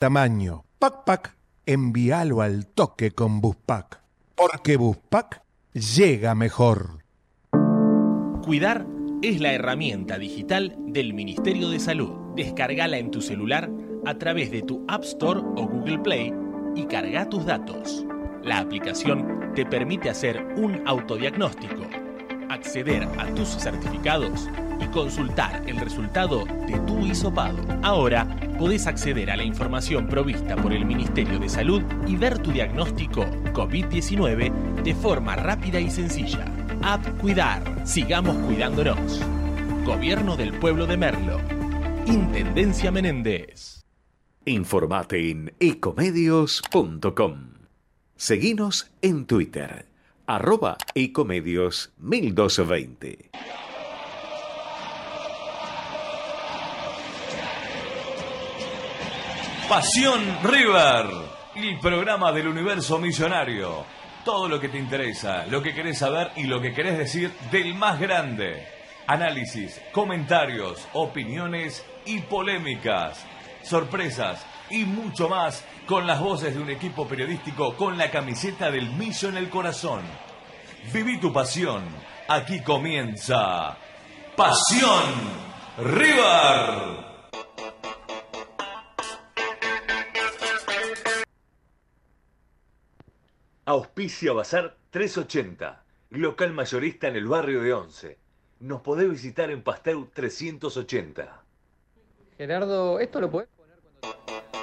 tamaño. Pac Pac, envíalo al toque con Buspack. Porque Buspack llega mejor. Cuidar es la herramienta digital del Ministerio de Salud. Descargala en tu celular a través de tu App Store o Google Play y carga tus datos. La aplicación te permite hacer un autodiagnóstico, acceder a tus certificados y consultar el resultado de tu hisopado. Ahora podés acceder a la información provista por el Ministerio de Salud y ver tu diagnóstico COVID-19 de forma rápida y sencilla. App Cuidar. Sigamos cuidándonos. Gobierno del Pueblo de Merlo. Intendencia Menéndez. Informate en ecomedios.com. Seguinos en Twitter, arroba ecomedios 1220. Pasión River, el programa del universo millonario. Todo lo que te interesa, lo que querés saber y lo que querés decir del más grande. Análisis, comentarios, opiniones y polémicas. Sorpresas y mucho más con las voces de un equipo periodístico con la camiseta del millo en el corazón. Viví tu pasión. Aquí comienza Pasión River. Auspicia Bazar 380, local mayorista en el barrio de Once. Nos podés visitar en Pasteur 380. Gerardo, esto lo podés poner cuando...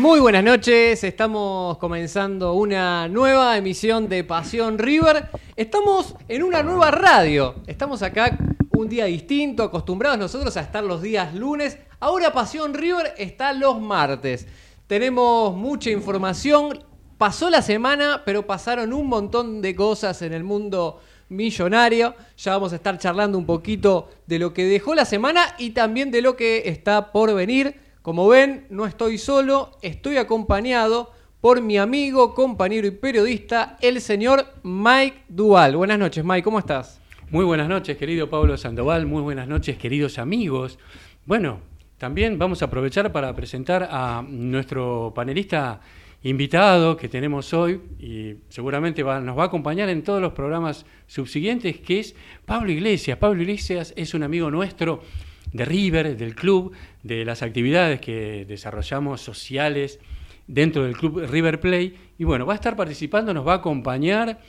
Muy buenas noches, estamos comenzando una nueva emisión de Pasión River. Estamos en una nueva radio, estamos acá un día distinto, acostumbrados nosotros a estar los días lunes. Ahora Pasión River está los martes. Tenemos mucha información, pasó la semana, pero pasaron un montón de cosas en el mundo millonario. Ya vamos a estar charlando un poquito de lo que dejó la semana y también de lo que está por venir. Como ven, no estoy solo, estoy acompañado por mi amigo, compañero y periodista, el señor Mike Dual. Buenas noches, Mike, ¿cómo estás? Muy buenas noches, querido Pablo Sandoval, muy buenas noches, queridos amigos. Bueno, también vamos a aprovechar para presentar a nuestro panelista invitado que tenemos hoy y seguramente nos va a acompañar en todos los programas subsiguientes, que es Pablo Iglesias. Pablo Iglesias es un amigo nuestro de River, del club, de las actividades que desarrollamos sociales dentro del club River Play. Y bueno, va a estar participando, nos va a acompañar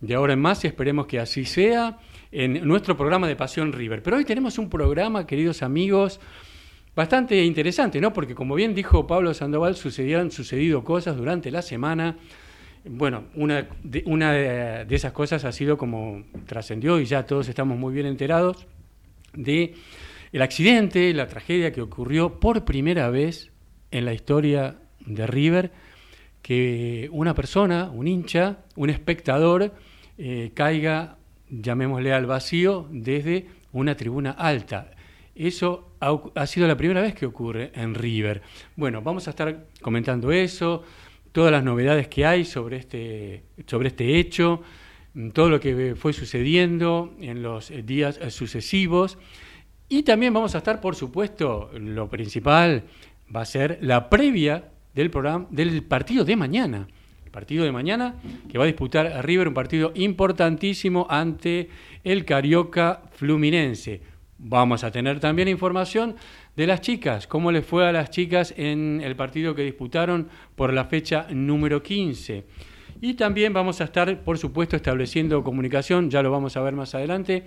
de ahora en más y esperemos que así sea en nuestro programa de Pasión River. Pero hoy tenemos un programa, queridos amigos, bastante interesante, ¿no? Porque como bien dijo Pablo Sandoval, sucedieron, sucedido cosas durante la semana. Bueno, una, de, una de esas cosas ha sido como trascendió y ya todos estamos muy bien enterados de el accidente, la tragedia que ocurrió por primera vez en la historia de River, que una persona, un hincha, un espectador, eh, caiga, llamémosle al vacío, desde una tribuna alta. Eso ha, ha, sido la primera vez que ocurre en River. Bueno, vamos a estar comentando eso, todas las novedades que hay sobre este, sobre este hecho, todo lo que fue sucediendo en los días sucesivos. Y también vamos a estar, por supuesto, lo principal va a ser la previa del programa del partido de mañana. El partido de mañana que va a disputar River un partido importantísimo ante el Carioca Fluminense. Vamos a tener también información de las chicas, cómo les fue a las chicas en el partido que disputaron por la fecha número 15. Y también vamos a estar, por supuesto, estableciendo comunicación, ya lo vamos a ver más adelante,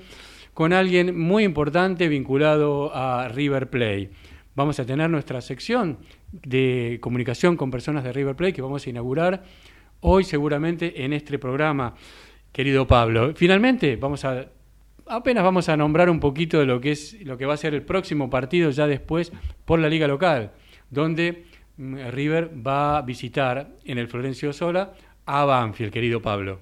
con alguien muy importante vinculado a River Play. Vamos a tener nuestra sección de comunicación con personas de River Play que vamos a inaugurar hoy seguramente en este programa, querido Pablo. Finalmente, vamos a apenas vamos a nombrar un poquito de lo que es lo que va a ser el próximo partido ya después por la liga local, donde mm, River va a visitar en el Florencio Sola a Banfield, querido Pablo.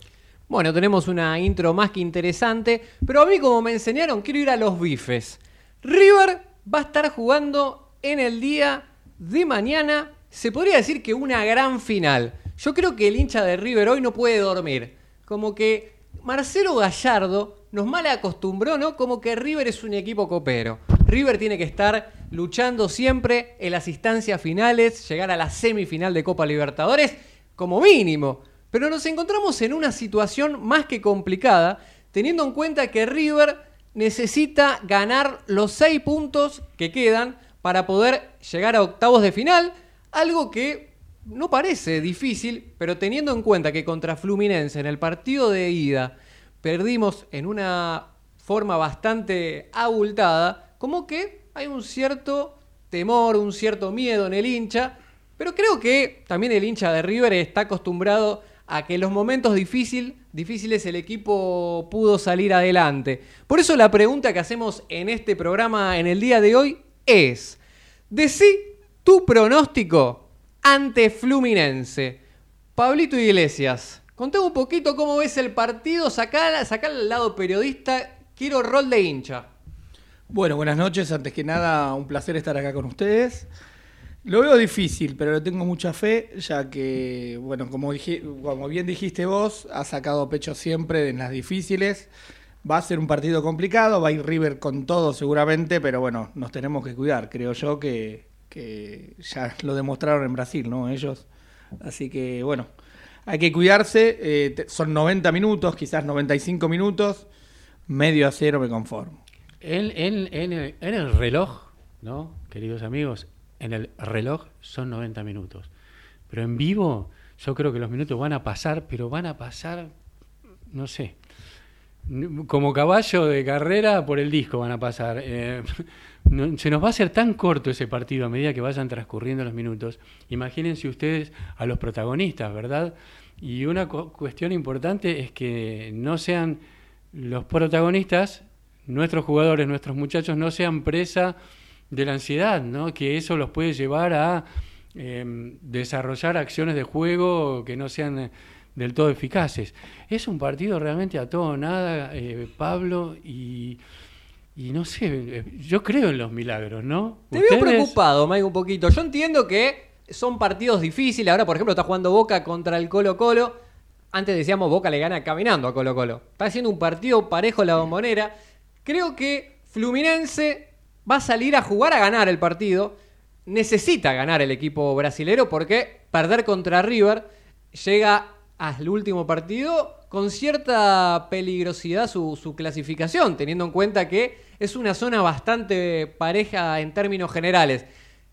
Bueno, tenemos una intro más que interesante, pero a mí como me enseñaron, quiero ir a los bifes. River va a estar jugando en el día de mañana se podría decir que una gran final. Yo creo que el hincha de River hoy no puede dormir. Como que Marcelo Gallardo nos mal acostumbró, ¿no? Como que River es un equipo copero. River tiene que estar luchando siempre en las instancias finales, llegar a la semifinal de Copa Libertadores, como mínimo. Pero nos encontramos en una situación más que complicada, teniendo en cuenta que River necesita ganar los seis puntos que quedan para poder llegar a octavos de final, algo que no parece difícil, pero teniendo en cuenta que contra Fluminense en el partido de ida perdimos en una forma bastante abultada, como que hay un cierto temor, un cierto miedo en el hincha, pero creo que también el hincha de River está acostumbrado a que en los momentos difíciles el equipo pudo salir adelante. Por eso la pregunta que hacemos en este programa en el día de hoy es, decí tu pronóstico ante Fluminense. Pablito Iglesias, contame un poquito cómo ves el partido, sacá, al lado periodista, quiero rol de hincha. Bueno, buenas noches, antes que nada un placer estar acá con ustedes. Lo veo difícil, pero le tengo mucha fe, ya que, bueno, como, dije, como bien dijiste vos, ha sacado pecho siempre en las difíciles. Va a ser un partido complicado, va a ir River con todo seguramente, pero bueno, nos tenemos que cuidar. Creo yo que, que ya lo demostraron en Brasil, ¿no? Ellos. Así que, bueno, hay que cuidarse. Eh, son 90 minutos, quizás 95 minutos. Medio a cero me conformo. En, en, en el reloj, ¿no? Queridos amigos, en el reloj son 90 minutos. Pero en vivo yo creo que los minutos van a pasar, pero van a pasar, no sé, como caballo de carrera por el disco van a pasar. Eh, se nos va a hacer tan corto ese partido a medida que vayan transcurriendo los minutos. Imagínense ustedes a los protagonistas, ¿verdad? Y una cuestión importante es que no sean los protagonistas, nuestros jugadores, nuestros muchachos, no sean presa de la ansiedad, ¿no? que eso los puede llevar a em, desarrollar acciones de juego que no sean eh, del todo eficaces. Es un partido realmente a todo nada, eh, Pablo, y, y, no sé, eh, yo creo en los milagros, ¿no? Te veo preocupado, Mike, un poquito. Yo entiendo que son partidos difíciles. Ahora, por ejemplo, está jugando Boca contra el Colo Colo. Antes decíamos Boca le gana caminando a Colo Colo. Está haciendo un partido parejo la bombonera. Creo que Fluminense va a salir a jugar a ganar el partido. Necesita ganar el equipo brasilero porque perder contra River llega al último partido con cierta peligrosidad su, su, clasificación, teniendo en cuenta que es una zona bastante pareja en términos generales.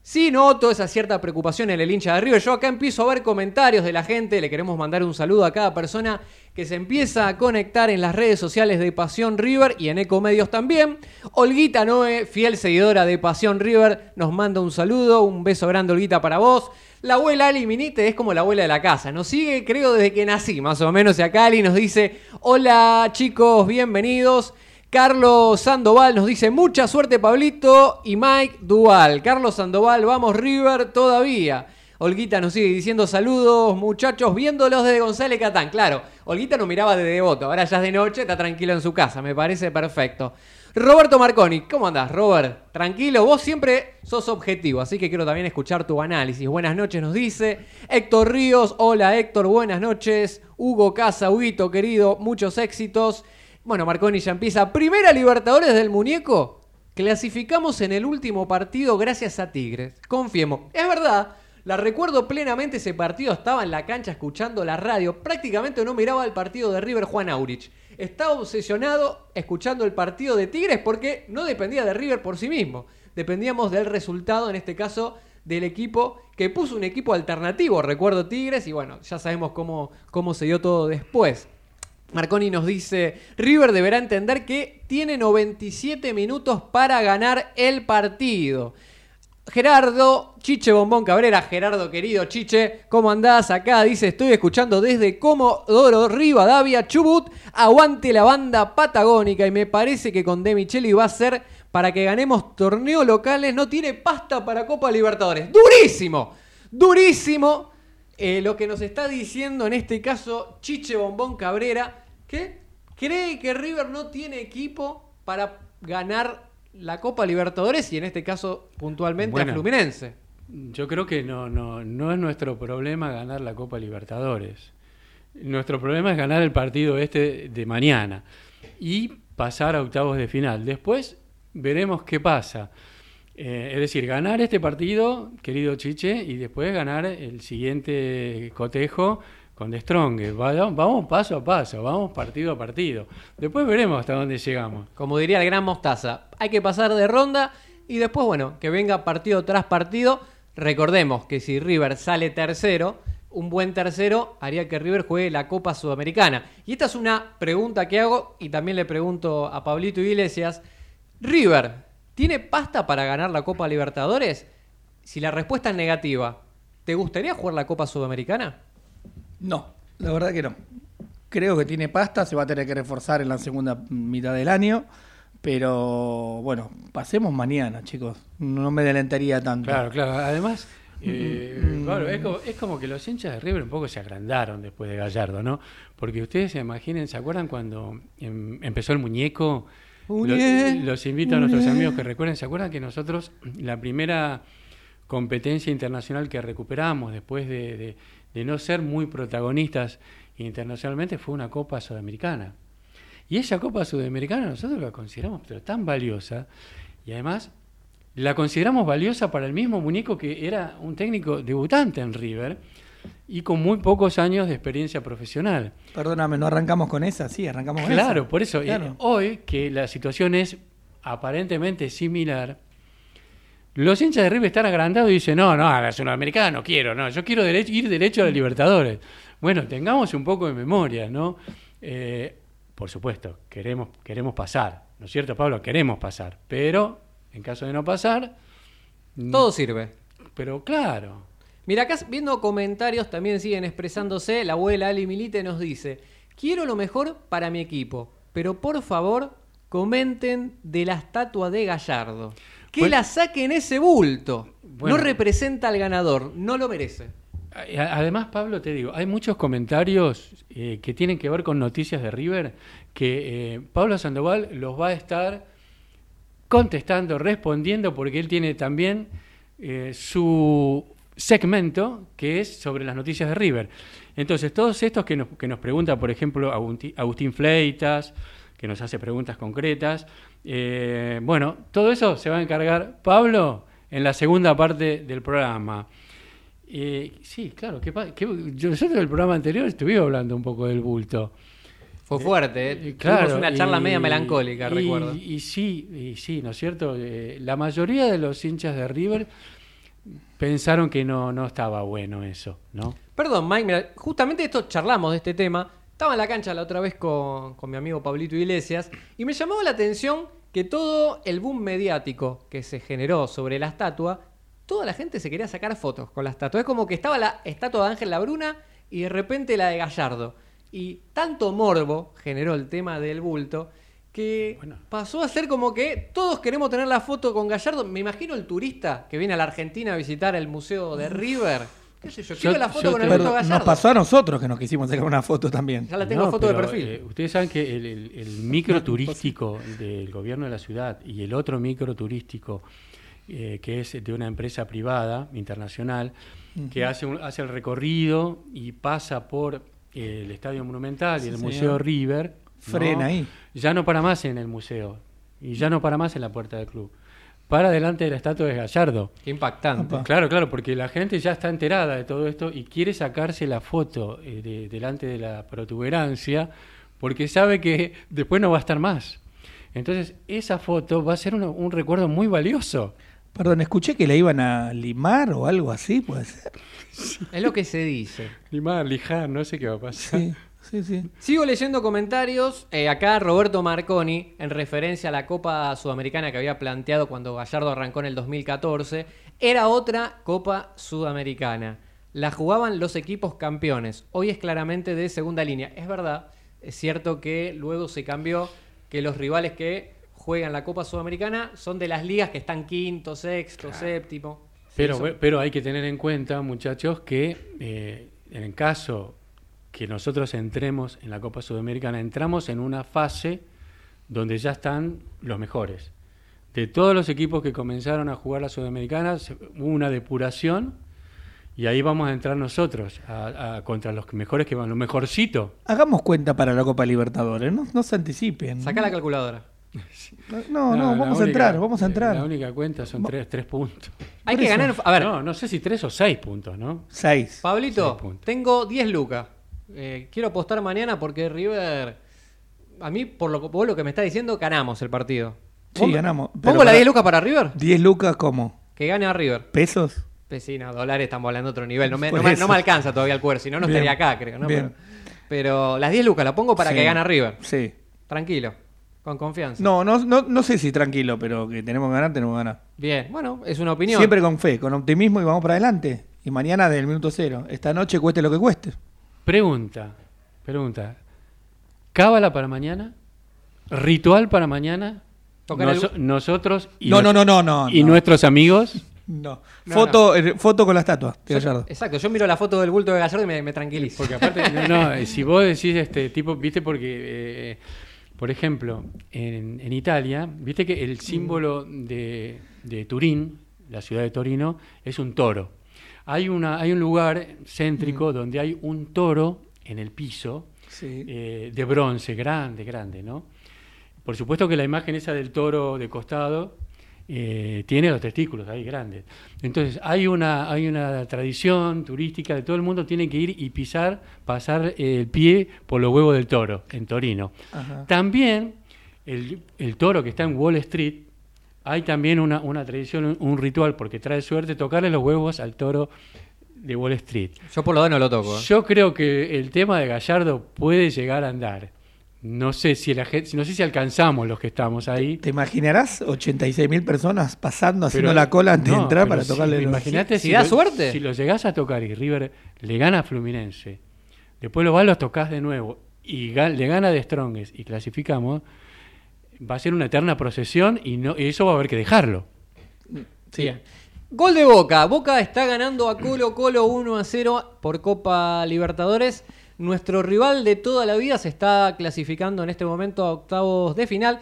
Sí noto esa cierta preocupación en el hincha de River. Yo acá empiezo a ver comentarios de la gente, le queremos mandar un saludo a cada persona que se empieza a conectar en las redes sociales de Pasión River y en Ecomedios también. Olguita Noé, fiel seguidora de Pasión River, nos manda un saludo, un beso grande Olguita para vos. La abuela Ali Minite es como la abuela de la casa, nos sigue creo desde que nací más o menos y acá Ali nos dice, hola chicos, bienvenidos. Carlos Sandoval nos dice mucha suerte Pablito y Mike Dual. Carlos Sandoval, vamos River todavía. Olguita nos sigue diciendo saludos muchachos, viéndolos desde González Catán. Claro, Olguita nos miraba de devoto, ahora ya es de noche, está tranquilo en su casa, me parece perfecto. Roberto Marconi, ¿cómo andás, Robert? Tranquilo, vos siempre sos objetivo, así que quiero también escuchar tu análisis. Buenas noches, nos dice Héctor Ríos. Hola, Héctor, buenas noches. Hugo Casa, Huguito, querido, muchos éxitos. Bueno, Marconi ya empieza. Primera Libertadores del Muñeco. Clasificamos en el último partido gracias a Tigres. Confiemos. Es verdad, la recuerdo plenamente ese partido. Estaba en la cancha escuchando la radio. Prácticamente no miraba el partido de River Juan Aurich. Estaba obsesionado escuchando el partido de Tigres porque no dependía de River por sí mismo. Dependíamos del resultado, en este caso del equipo que puso un equipo alternativo. Recuerdo Tigres y bueno, ya sabemos cómo, cómo se dio todo después. Marconi nos dice, River deberá entender que tiene 97 minutos para ganar el partido. Gerardo, Chiche Bombón Cabrera, Gerardo querido Chiche, ¿cómo andás acá? Dice, estoy escuchando desde Comodoro Rivadavia, Chubut, aguante la banda patagónica y me parece que con De Micheli va a ser para que ganemos torneos locales, no tiene pasta para Copa Libertadores. Durísimo, durísimo eh, lo que nos está diciendo en este caso Chiche Bombón Cabrera, que cree que River no tiene equipo para ganar la Copa Libertadores y en este caso puntualmente a Fluminense. yo creo que no, no, no es nuestro problema ganar la Copa Libertadores. Nuestro problema es ganar el partido este de mañana y pasar a octavos de final. Después veremos qué pasa. Eh, es decir, ganar este partido, querido Chiche, y después ganar el siguiente cotejo con The Strong. Vamos paso a paso, vamos partido a partido. Después veremos hasta dónde llegamos. Como diría el gran Mostaza, hay que pasar de ronda y después, bueno, que venga partido tras partido. Recordemos que si River sale tercero, un buen tercero haría que River juegue la Copa Sudamericana. Y esta es una pregunta que hago y también le pregunto a Pablito Iglesias. River, ¿tiene pasta para ganar la Copa Libertadores? Si la respuesta es negativa, ¿te gustaría jugar la Copa Sudamericana? No, la verdad que no. Creo que tiene pasta, se va a tener que reforzar en la segunda mitad del año. Pero bueno, pasemos mañana, chicos. No me delantaría tanto. Claro, claro. Además, eh, es, como, que los hinchas de River un poco se agrandaron después de Gallardo, ¿no? Porque ustedes se imaginen, ¿se acuerdan cuando em, empezó el muñeco? Los invito a nuestros amigos que recuerden, ¿se acuerdan que nosotros la primera competencia internacional que recuperamos después de de no ser muy protagonistas internacionalmente fue una Copa Sudamericana. Y esa Copa Sudamericana nosotros la consideramos pero tan valiosa y además la consideramos valiosa para el mismo muñeco que era un técnico debutante en River y con muy pocos años de experiencia profesional. Perdóname, ¿no arrancamos con esa? Sí, arrancamos con esa. Claro, por eso. Eh, hoy que la situación es aparentemente similar, los hinchas de River están agrandados y dicen, no, no, a la Sudamericana no quiero, no, yo quiero ir derecho a la Libertadores. Bueno, tengamos un poco de memoria, ¿no? Eh, por supuesto, queremos, queremos pasar, ¿no es cierto, Pablo? Queremos pasar, pero en caso de no pasar... Mm, Todo sirve. Pero claro. Mira, acá viendo comentarios también siguen expresándose, la abuela Ali Milite nos dice, quiero lo mejor para mi equipo, pero por favor comenten de la estatua de Gallardo. Que la saquen ese bulto. no representa al ganador, no lo merece. Además, Pablo, te digo, hay muchos comentarios eh, que tienen que ver con noticias de River que eh, Pablo Sandoval los va a estar contestando, respondiendo, porque él tiene también eh, su segmento que es sobre las noticias de River. Entonces, todos estos que nos, que nos pregunta, por ejemplo, Agustín Fleitas, que nos hace preguntas concretas. Eh, bueno, todo eso se va a encargar Pablo en la segunda parte del programa. Eh, sí, claro, que, yo, nosotros en el programa anterior estuvimos hablando un poco del bulto. Fue fuerte, ¿eh? claro, una charla media melancólica, recuerdo. Y sí, y sí, ¿no es cierto? Eh, la mayoría de los hinchas de River pensaron que no, no estaba bueno eso, ¿no? Perdón, Mike, mira, justamente esto charlamos de este tema estaba en la cancha la otra vez con, mi amigo Pablito Iglesias y me llamó la atención que todo el boom mediático que se generó sobre la estatua, toda la gente se quería sacar fotos con la estatua. Es como que estaba la estatua de Ángel Labruna y de repente la de Gallardo. Y tanto morbo generó el tema del bulto que pasó a ser como que todos queremos tener la foto con Gallardo. Me imagino el turista que viene a la Argentina a visitar el museo de River Nos pasó a nosotros que nos quisimos sacar una foto también. Ya la tengo foto de perfil. Eh, ustedes saben que el, micro turístico del gobierno de la ciudad y el otro micro turístico eh, que es de una empresa privada internacional que hace, hace el recorrido y pasa por el Estadio Monumental y el Museo River. Frena ahí. Ya no para más en el museo y ya no para más en la puerta del club para delante de la estatua de Gallardo. Qué impactante. Claro, claro, porque la gente ya está enterada de todo esto y quiere sacarse la foto eh, de, delante de la protuberancia porque sabe que después no va a estar más. Entonces, esa foto va a ser un recuerdo muy valioso. Perdón, escuché que la iban a limar o algo así, puede ser. Es lo que se dice. Limar, lijar, no sé qué va a pasar. Sí. Sigo leyendo comentarios. Eh, acá Roberto Marconi, en referencia a la Copa Sudamericana que había planteado cuando Gallardo arrancó en el 2014, era otra Copa Sudamericana. La jugaban los equipos campeones. Hoy es claramente de segunda línea. Es verdad, es cierto que luego se cambió que los rivales que juegan la Copa Sudamericana son de las ligas que están quinto, sexto, séptimo. Pero, pero hay que tener en cuenta, muchachos, que eh, en el caso que nosotros entremos en la Copa Sudamericana, entramos en una fase donde ya están los mejores. de todos los equipos que comenzaron a jugar la Sudamericana, hubo una depuración y ahí vamos a entrar nosotros a- a- contra los mejores que van, lo mejorcito. Hagamos cuenta para la Copa Libertadores, no, no se anticipen. Saca la calculadora. No, no, la vamos a entrar, vamos a La entrar. única cuenta son tres, tres puntos. Hay que ganar. A ver, no, no sé si tres o seis puntos, ¿no? Seis. Pablito, Seis puntos. tengo 10 lucas. Eh, quiero apostar mañana porque River. A mí, por lo, por lo que me está diciendo, ganamos el partido. Sí, ¿Pongo- ganamos. ¿Pongo la para- 10 lucas para River? 10 lucas, ¿cómo? Que gane a River. ¿Pesos? Pues sí, no, dólares estamos hablando de otro nivel. No me, no me- eso. no me alcanza todavía el cuerpo, si no, no estaría acá, creo. ¿no? Pero, pero las 10 lucas las pongo para Sí. que gane River. Sí. Tranquilo, con confianza. No, no, no, no sé si tranquilo, pero que tenemos que ganar, tenemos que ganar. Bien, bueno, es una opinión. Siempre con fe, con optimismo y vamos para adelante. Y mañana del minuto cero. Esta noche cueste lo que cueste. Pregunta, pregunta. ¿Cábala para mañana? ¿Ritual para mañana? Nosotros y, No, nos- no, no, no, no. y no. nuestros amigos. No. No, foto, eh, foto con la estatua de Yo- Gallardo. exacto, yo miro la foto del bulto de Gallardo y me, me tranquilizo. Porque aparte, no, no, eh, si vos decís este tipo, viste, porque, eh, por ejemplo, en, en Italia, viste que el símbolo de, de Turín, la ciudad de Torino, es un toro. Hay, una, hay un lugar céntrico donde hay un toro en el piso, Sí. eh, de bronce, grande, grande, ¿no? Por supuesto que la imagen esa del toro de costado eh, tiene los testículos ahí grandes. Entonces hay una, hay una tradición turística de todo el mundo tiene que ir y pisar, pasar el pie por los huevos del toro en Torino. Ajá. También el, el toro que está en Wall Street, hay también una, una tradición, un, un ritual, porque trae suerte tocarle los huevos al toro de Wall Street. Yo por lo menos lo toco. ¿eh? Yo creo que el tema de Gallardo puede llegar a andar. No sé si la gente, no sé si alcanzamos los que estamos ahí. ¿Te imaginarás 86 mil personas pasando, haciendo pero- la cola antes de entrar para si- tocarle los- Imagínate Si da lo- suerte. Si lo llegás a tocar y River le gana a Fluminense, después lo vas, los tocas de nuevo y ga- le gana de Strongest y clasificamos, va a ser una eterna procesión y no y eso va a haber que dejarlo. Sí. Gol de Boca. Boca está ganando a Colo Colo 1 a 0 por Copa Libertadores. Nuestro rival de toda la vida se está clasificando en este momento a octavos de final.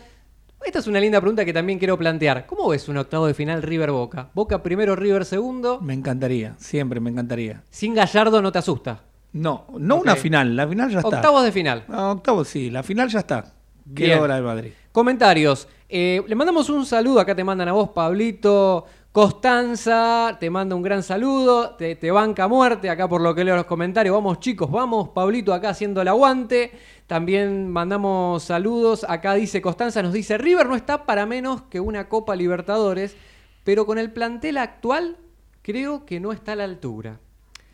Esta es una linda pregunta que también quiero plantear. ¿Cómo ves un octavo de final River Boca? Boca primero, River segundo. Me encantaría, siempre me encantaría. Sin Gallardo no te asusta. No, no una final, la final ya está. Octavos de final. No, octavos sí, la final ya está. Bien. La de Madrid. Comentarios. Eh, le mandamos un saludo. Acá te mandan a vos, Pablito. Costanza, te manda un gran saludo. Te, te banca muerte acá por lo que leo los comentarios. Vamos, chicos, vamos. Pablito acá haciendo el aguante. También mandamos saludos. Acá dice Costanza, nos dice: River no está para menos que una Copa Libertadores, pero con el plantel actual, creo que no está a la altura.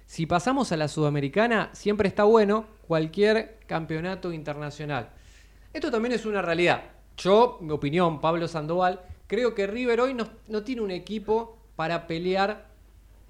Si pasamos a la Sudamericana, siempre está bueno cualquier campeonato internacional. Esto también es una realidad. Yo, mi opinión, Pablo Sandoval, creo que River hoy no, no tiene un equipo para pelear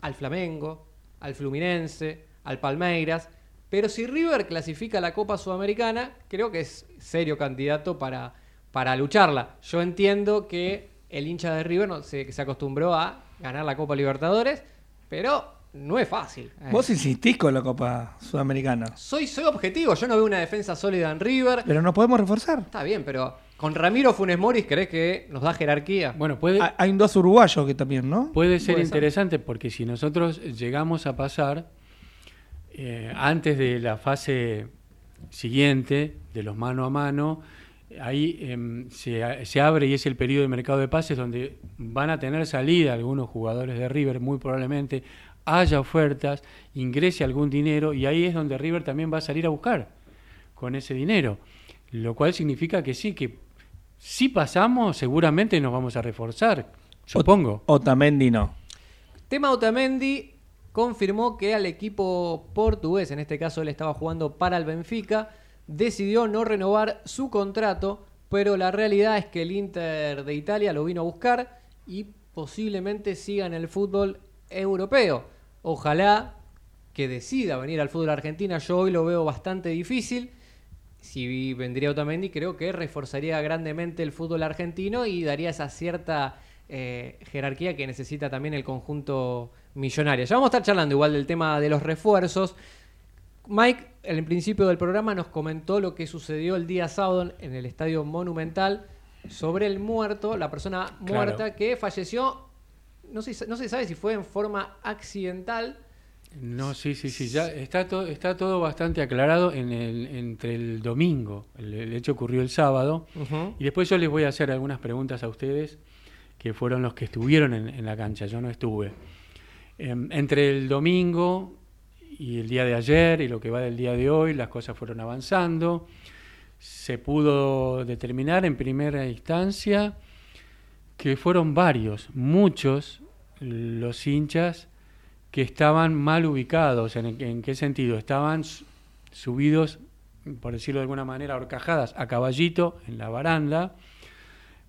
al Flamengo, al Fluminense, al Palmeiras. Pero si River clasifica a la Copa Sudamericana, creo que es serio candidato para, para lucharla. Yo entiendo que el hincha de River no, se, se acostumbró a ganar la Copa Libertadores, pero no es fácil. Eh, Vos insistís con la Copa Sudamericana. soy, soy objetivo, yo no veo una defensa sólida en River. Pero nos podemos reforzar. Está bien, pero con Ramiro Funes Moris, ¿crees que nos da jerarquía? Bueno, puede, Hay- dos uruguayos que también, ¿no? Puede ser Puede ser. interesante porque si nosotros llegamos a pasar eh, antes de la fase siguiente, de los mano a mano, ahí em, se, se abre y es el periodo de mercado de pases donde van a tener salida algunos jugadores de River, muy probablemente haya ofertas, ingrese algún dinero y ahí es donde River también va a salir a buscar con ese dinero. Lo cual significa que sí, que si pasamos seguramente nos vamos a reforzar, supongo. Otamendi no. Tema Otamendi confirmó que al equipo portugués, en este caso él estaba jugando para el Benfica, decidió no renovar su contrato, pero la realidad es que el Inter de Italia lo vino a buscar y posiblemente siga en el fútbol europeo. Ojalá que decida venir al fútbol argentino, yo hoy lo veo bastante difícil. Si vendría Otamendi, creo que reforzaría grandemente el fútbol argentino y daría esa cierta eh, jerarquía que necesita también el conjunto millonario. Ya vamos a estar charlando igual del tema de los refuerzos. Mike, en el principio del programa, nos comentó lo que sucedió el día sábado en el Estadio Monumental sobre el muerto, la persona muerta que falleció, no se, no se sabe si fue en forma accidental. No, sí, sí, sí, ya está, todo está todo bastante aclarado en el, entre el domingo, el, hecho ocurrió el sábado, y después yo les voy a hacer algunas preguntas a ustedes, que fueron los que estuvieron en, la cancha, yo no estuve. Em, entre el domingo y el día de ayer y lo que va del día de hoy, las cosas fueron avanzando, se pudo determinar en primera instancia que fueron varios, muchos los hinchas que estaban mal ubicados. ¿En, qué sentido? Estaban subidos, por decirlo de alguna manera, horcajadas a caballito en la baranda.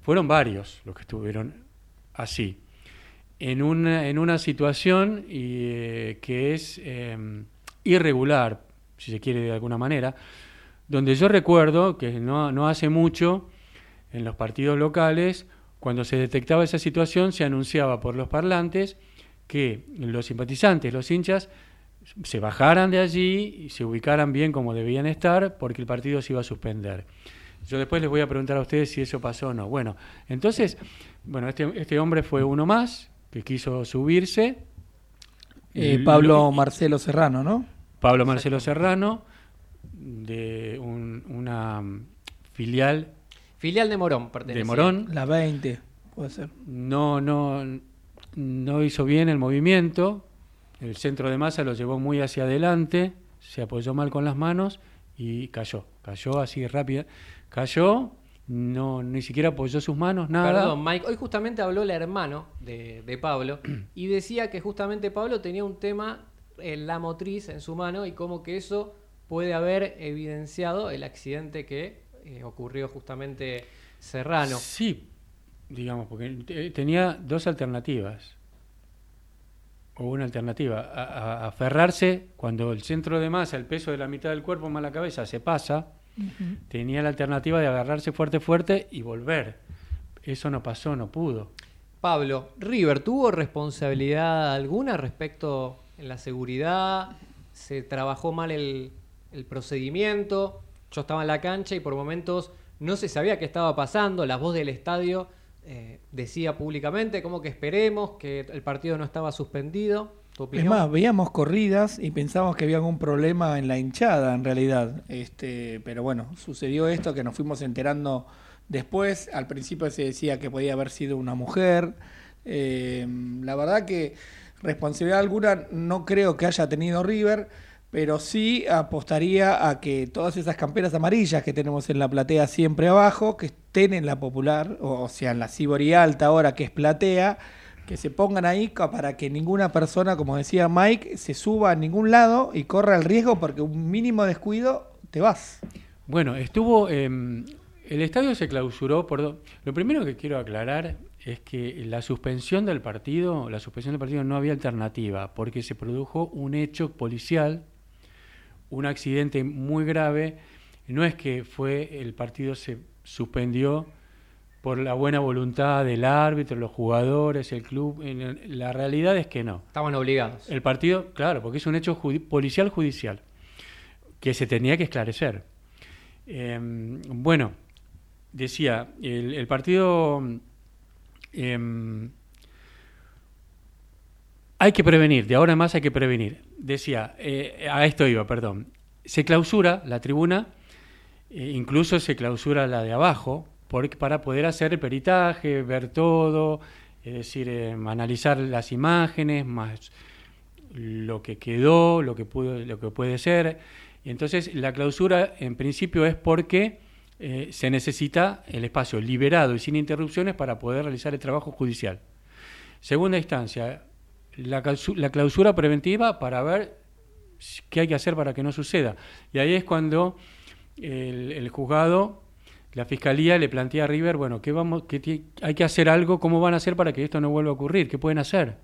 Fueron varios los que estuvieron así. En una, en una situación eh, que es em, irregular, si se quiere de alguna manera, donde yo recuerdo que no, no hace mucho, en los partidos locales, cuando se detectaba esa situación, se anunciaba por los parlantes que los simpatizantes, los hinchas, se bajaran de allí y se ubicaran bien como debían estar porque el partido se iba a suspender. Yo después les voy a preguntar a ustedes si eso pasó o no. Bueno, entonces, bueno, este, este hombre fue uno más que quiso subirse. Eh, Pablo Marcelo Serrano, ¿no? Pablo Marcelo Serrano, de una filial. Filial de Morón, pertenece. De Morón. La 20, puede ser. No, no, no hizo bien el movimiento, el centro de masa lo llevó muy hacia adelante, se apoyó mal con las manos y cayó, cayó así rápido, cayó, no ni siquiera apoyó sus manos, nada. Perdón, Mike, hoy justamente habló el hermano de, de Pablo y decía que justamente Pablo tenía un tema en la motriz en su mano y como que eso puede haber evidenciado el accidente que eh, ocurrió justamente Serrano. Sí, digamos, porque tenía dos alternativas. O una alternativa, a, aferrarse cuando el centro de masa, el peso de la mitad del cuerpo más la cabeza se pasa, tenía la alternativa de agarrarse fuerte, fuerte y volver. Eso no pasó, no pudo. Pablo, River, ¿tuvo responsabilidad alguna respecto en la seguridad? ¿Se trabajó mal el, el procedimiento? Yo estaba en la cancha y por momentos no se sabía qué estaba pasando, la voz del estadio eh, decía públicamente como que esperemos, que el partido no estaba suspendido. Es más, veíamos corridas y pensábamos que había algún problema en la hinchada en realidad. Este, pero bueno, sucedió esto que nos fuimos enterando después. Al principio se decía que podía haber sido una mujer. Eh, la verdad que responsabilidad alguna no creo que haya tenido River pero sí apostaría a que todas esas camperas amarillas que tenemos en la platea siempre abajo, que estén en la popular, o sea, en la Cibori Alta ahora que es platea, que se pongan ahí para que ninguna persona, como decía Mike, se suba a ningún lado y corra el riesgo porque un mínimo descuido te vas. Bueno, estuvo... Em, el estadio se clausuró por... Lo primero que quiero aclarar es que la suspensión del partido, la suspensión del partido no había alternativa, porque se produjo un hecho policial un accidente muy grave. No es que fue el partido se suspendió por la buena voluntad del árbitro, los jugadores, el club. La realidad es que no. Estaban obligados. El partido, claro, porque es un hecho policial judicial que se tenía que esclarecer. Em, bueno, decía, el, partido em, hay que prevenir, de ahora en más hay que prevenir. Decía, eh, a esto iba, perdón. Se clausura la tribuna, eh, incluso se clausura la de abajo, para poder hacer el peritaje, ver todo, es decir, eh, analizar las imágenes, más lo que quedó, lo que, pudo, lo que puede ser. Y entonces la clausura en principio es porque se necesita el espacio liberado y sin interrupciones para poder realizar el trabajo judicial. Segunda instancia, la, clausura preventiva para ver qué hay que hacer para que no suceda. Y ahí es cuando el, juzgado, la fiscalía le plantea a River, bueno, ¿qué vamos, qué hay que hacer algo, ¿cómo van a hacer para que esto no vuelva a ocurrir? ¿Qué pueden hacer?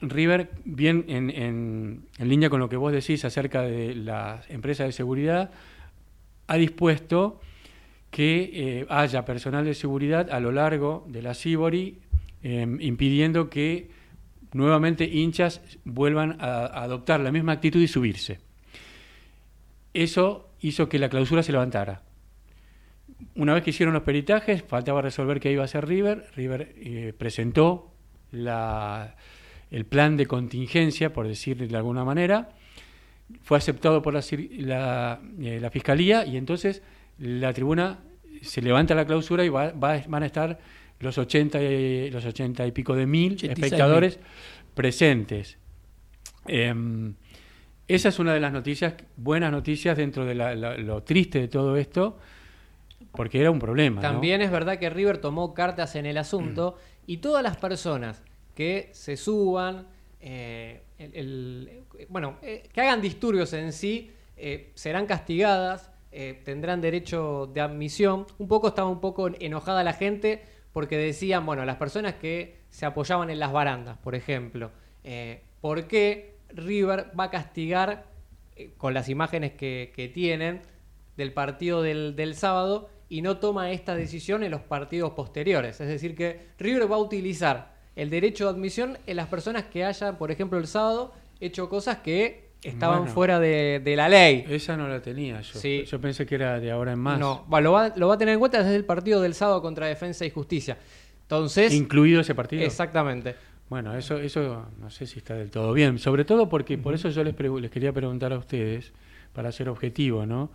River, bien en, línea con lo que vos decís acerca de las empresas de seguridad, ha dispuesto que eh, haya personal de seguridad a lo largo de la Cibori, eh, impidiendo que nuevamente hinchas vuelvan a, adoptar la misma actitud y subirse. Eso hizo que la clausura se levantara. una vez que hicieron los peritajes, faltaba resolver qué iba a hacer River. River eh, presentó el plan de contingencia, por decirlo de alguna manera. Fue aceptado por la, la, eh, la Fiscalía y entonces la tribuna se levanta la clausura y va, va, van a estar los 80 y, los 80 y pico de mil espectadores presentes. Eh, esa es una de las noticias, buenas noticias dentro de la, la, lo triste de todo esto, porque era un problema. También ¿no? es verdad que River tomó cartas en el asunto y todas las personas que se suban, eh, el, el, bueno, eh, que hagan disturbios en sí, eh, serán castigadas, tendrán derecho de admisión. Un poco estaba un poco enojada la gente porque decían, bueno, las personas que se apoyaban en las barandas, por ejemplo, eh, ¿por qué River va a castigar eh, con las imágenes que, tienen del partido del, del sábado y no toma esta decisión en los partidos posteriores? Es decir, que River va a utilizar el derecho de admisión en las personas que hayan, por ejemplo, el sábado hecho cosas que estaban Bueno. fuera de, de la ley. Esa no la tenía yo. Sí. Yo pensé que era de ahora en más. No, lo, va, lo va a tener en cuenta desde el partido del sábado contra Defensa y Justicia. Entonces, Incluido ese partido. exactamente. Bueno, eso, eso no sé si está del todo bien. Sobre todo porque, por eso yo les, les quería preguntar a ustedes, para ser objetivo, ¿no?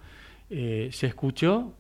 Eh, ¿Se escuchó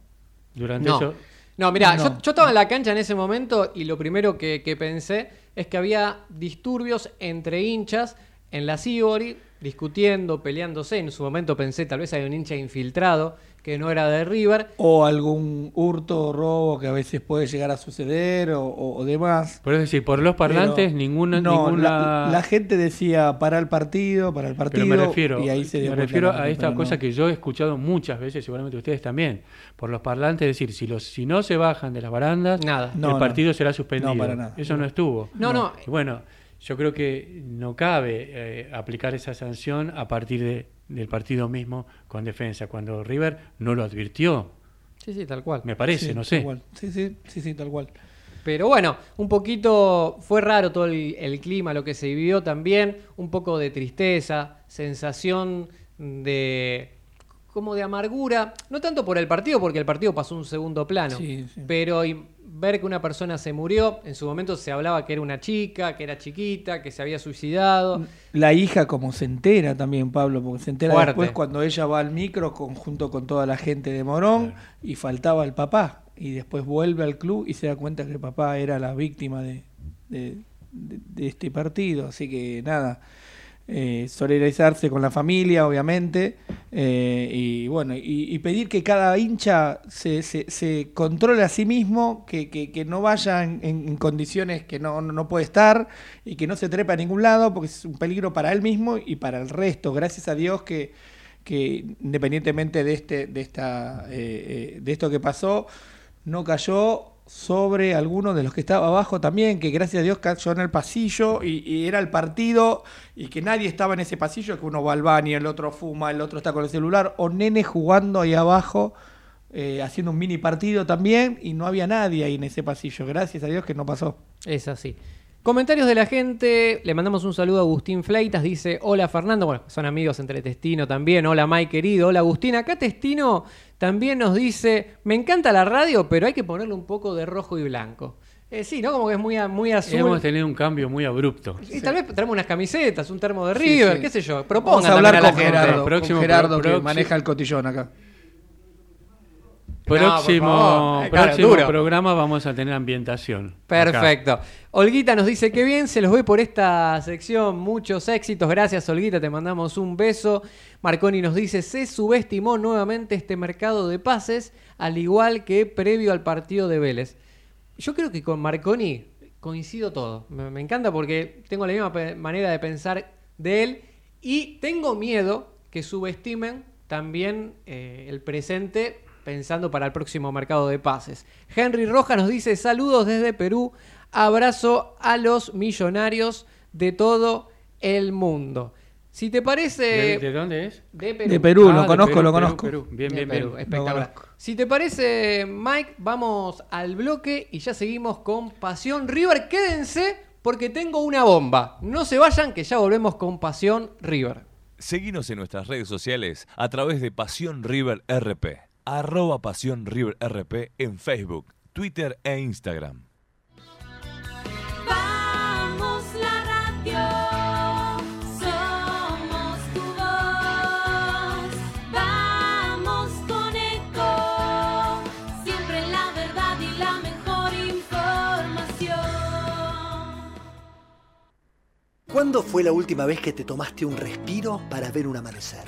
durante No. eso? No, mira, No. Yo, yo estaba en la cancha en ese momento y lo primero que, que pensé es que había disturbios entre hinchas en la Sibori, discutiendo, peleándose. En su momento pensé, tal vez hay un hincha infiltrado que no era de River. O algún hurto o robo que a veces puede llegar a suceder o, o- o demás. Por es decir, por los parlantes, Pero- ninguna... no, ninguna... la, la gente decía para el partido, para el partido. Pero me refiero, y ahí se dio me refiero a esta pero cosa no. que yo he escuchado muchas veces, seguramente ustedes también, por los parlantes, es decir, si, los, si no se bajan de las barandas, Nada. No, el no. partido será suspendido. No, para nada. Eso no estuvo. No, no. Y bueno, yo creo que no cabe eh, aplicar esa sanción a partir de- del partido mismo con defensa, cuando River no lo advirtió, Sí, sí, tal cual. me parece, Sí, no tal sé. cual. Sí, sí, sí, sí, tal cual. Pero bueno, un poquito fue raro todo el, el clima, lo que se vivió también, un poco de tristeza, sensación de como de amargura, no tanto por el partido, porque el partido pasó a un segundo plano, Sí, sí. pero y ver que una persona se murió, en su momento se hablaba que era una chica, que era chiquita, que se había suicidado. La hija como se entera también, Pablo, porque se entera Fuerte. después cuando ella va al micro con, junto con toda la gente de Morón y faltaba el papá. Y después vuelve al club y se da cuenta que el papá era la víctima de, de- de- de este partido. Así que nada, eh, solidarizarse con la familia, obviamente, eh, y bueno, y, pedir que cada hincha se, se, controle a sí mismo, que, no vaya en, condiciones que no, no puede estar y que no se trepe a ningún lado, porque es un peligro para él mismo y para el resto. Gracias a Dios que, que independientemente de este, de esta, eh, eh, de esto que pasó, no cayó sobre alguno de los que estaba abajo también, que gracias a Dios cayó en el pasillo y, era el partido y que nadie estaba en ese pasillo, que uno va al baño, el otro fuma, el otro está con el celular, o nene jugando ahí abajo, eh, haciendo un mini partido también, y no había nadie ahí en ese pasillo, gracias a Dios que no pasó. Es así. Comentarios de la gente, le mandamos un saludo a Agustín Fleitas, dice, hola Fernando, bueno, son amigos entre Testino también, hola Mike querido, hola Agustín, acá Testino también nos dice, me encanta la radio, pero hay que ponerle un poco de rojo y blanco. Eh, sí, ¿no? Como que es muy, a- muy azul. Hemos tenido un cambio muy abrupto. Y tal vez traemos unas camisetas, un termo de Sí, River, sí. qué sé yo. Vamos Propongan a hablar a con. Gerardo, Próximo con Gerardo pro- que maneja el cotillón acá. Próximo. Claro, programa vamos a tener ambientación. acá. Perfecto. Olguita nos dice que bien, se los ve por esta sección. Muchos éxitos. Gracias, Olguita. Te mandamos un beso. Marconi nos dice: se subestimó nuevamente este mercado de pases, al igual que previo al partido de Vélez. Yo creo que con Marconi coincido todo. Me, me encanta porque tengo la misma manera de pensar de él y tengo miedo que subestimen también eh, el presente pensando para el próximo mercado de pases. Henry Rojas nos dice saludos desde Perú, abrazo a los millonarios de todo el mundo. Si te parece... ¿De, de dónde es? de Perú. De Perú, Ah, lo de conozco, Perú, lo conozco. Perú. Bien, De bien, Perú, bien. espectacular. Si te parece, Mike, vamos al bloque y ya seguimos con Pasión River. Quédense porque tengo una bomba. No se vayan que ya volvemos con Pasión River. Seguinos en nuestras redes sociales a través de Pasión River RP. Arroba Pasión River RP en Facebook, Twitter e Instagram. Vamos la radio, somos tu voz. Vamos con eco, siempre la verdad y la mejor información. ¿Cuándo fue la última vez que te tomaste un respiro para ver un amanecer?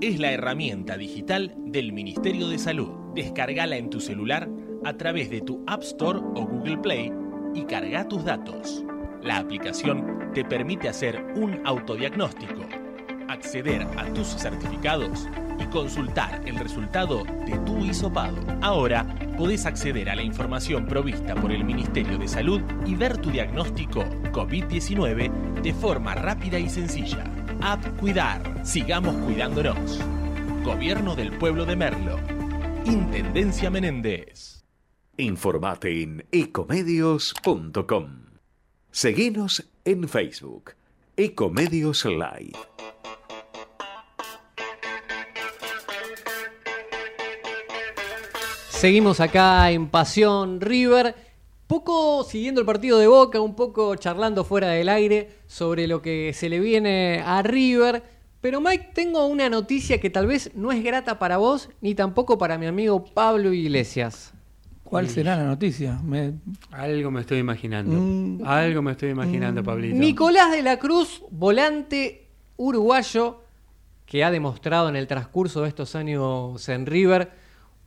es la herramienta digital del Ministerio de Salud. Descargala en tu celular a través de tu App Store o Google Play y carga tus datos. La aplicación te permite hacer un autodiagnóstico, acceder a tus certificados y consultar el resultado de tu hisopado. Ahora podés acceder a la información provista por el Ministerio de Salud y ver tu diagnóstico COVID-19 de forma rápida y sencilla. App Cuidar. Sigamos cuidándonos. Gobierno del Pueblo de Merlo. Intendencia Menéndez. Informate en ecomedios.com. Seguinos en Facebook, Ecomedios Live. Seguimos acá en Pasión River, poco siguiendo el partido de Boca, un poco charlando fuera del aire sobre lo que se le viene a River. Pero Mike, tengo una noticia que tal vez no es grata para vos ni tampoco para mi amigo Pablo Iglesias. ¿Cuál será la noticia? Me- Algo me estoy imaginando. Mm. Algo me estoy imaginando, Pablito. Nicolás de la Cruz, volante uruguayo, que ha demostrado en el transcurso de estos años en River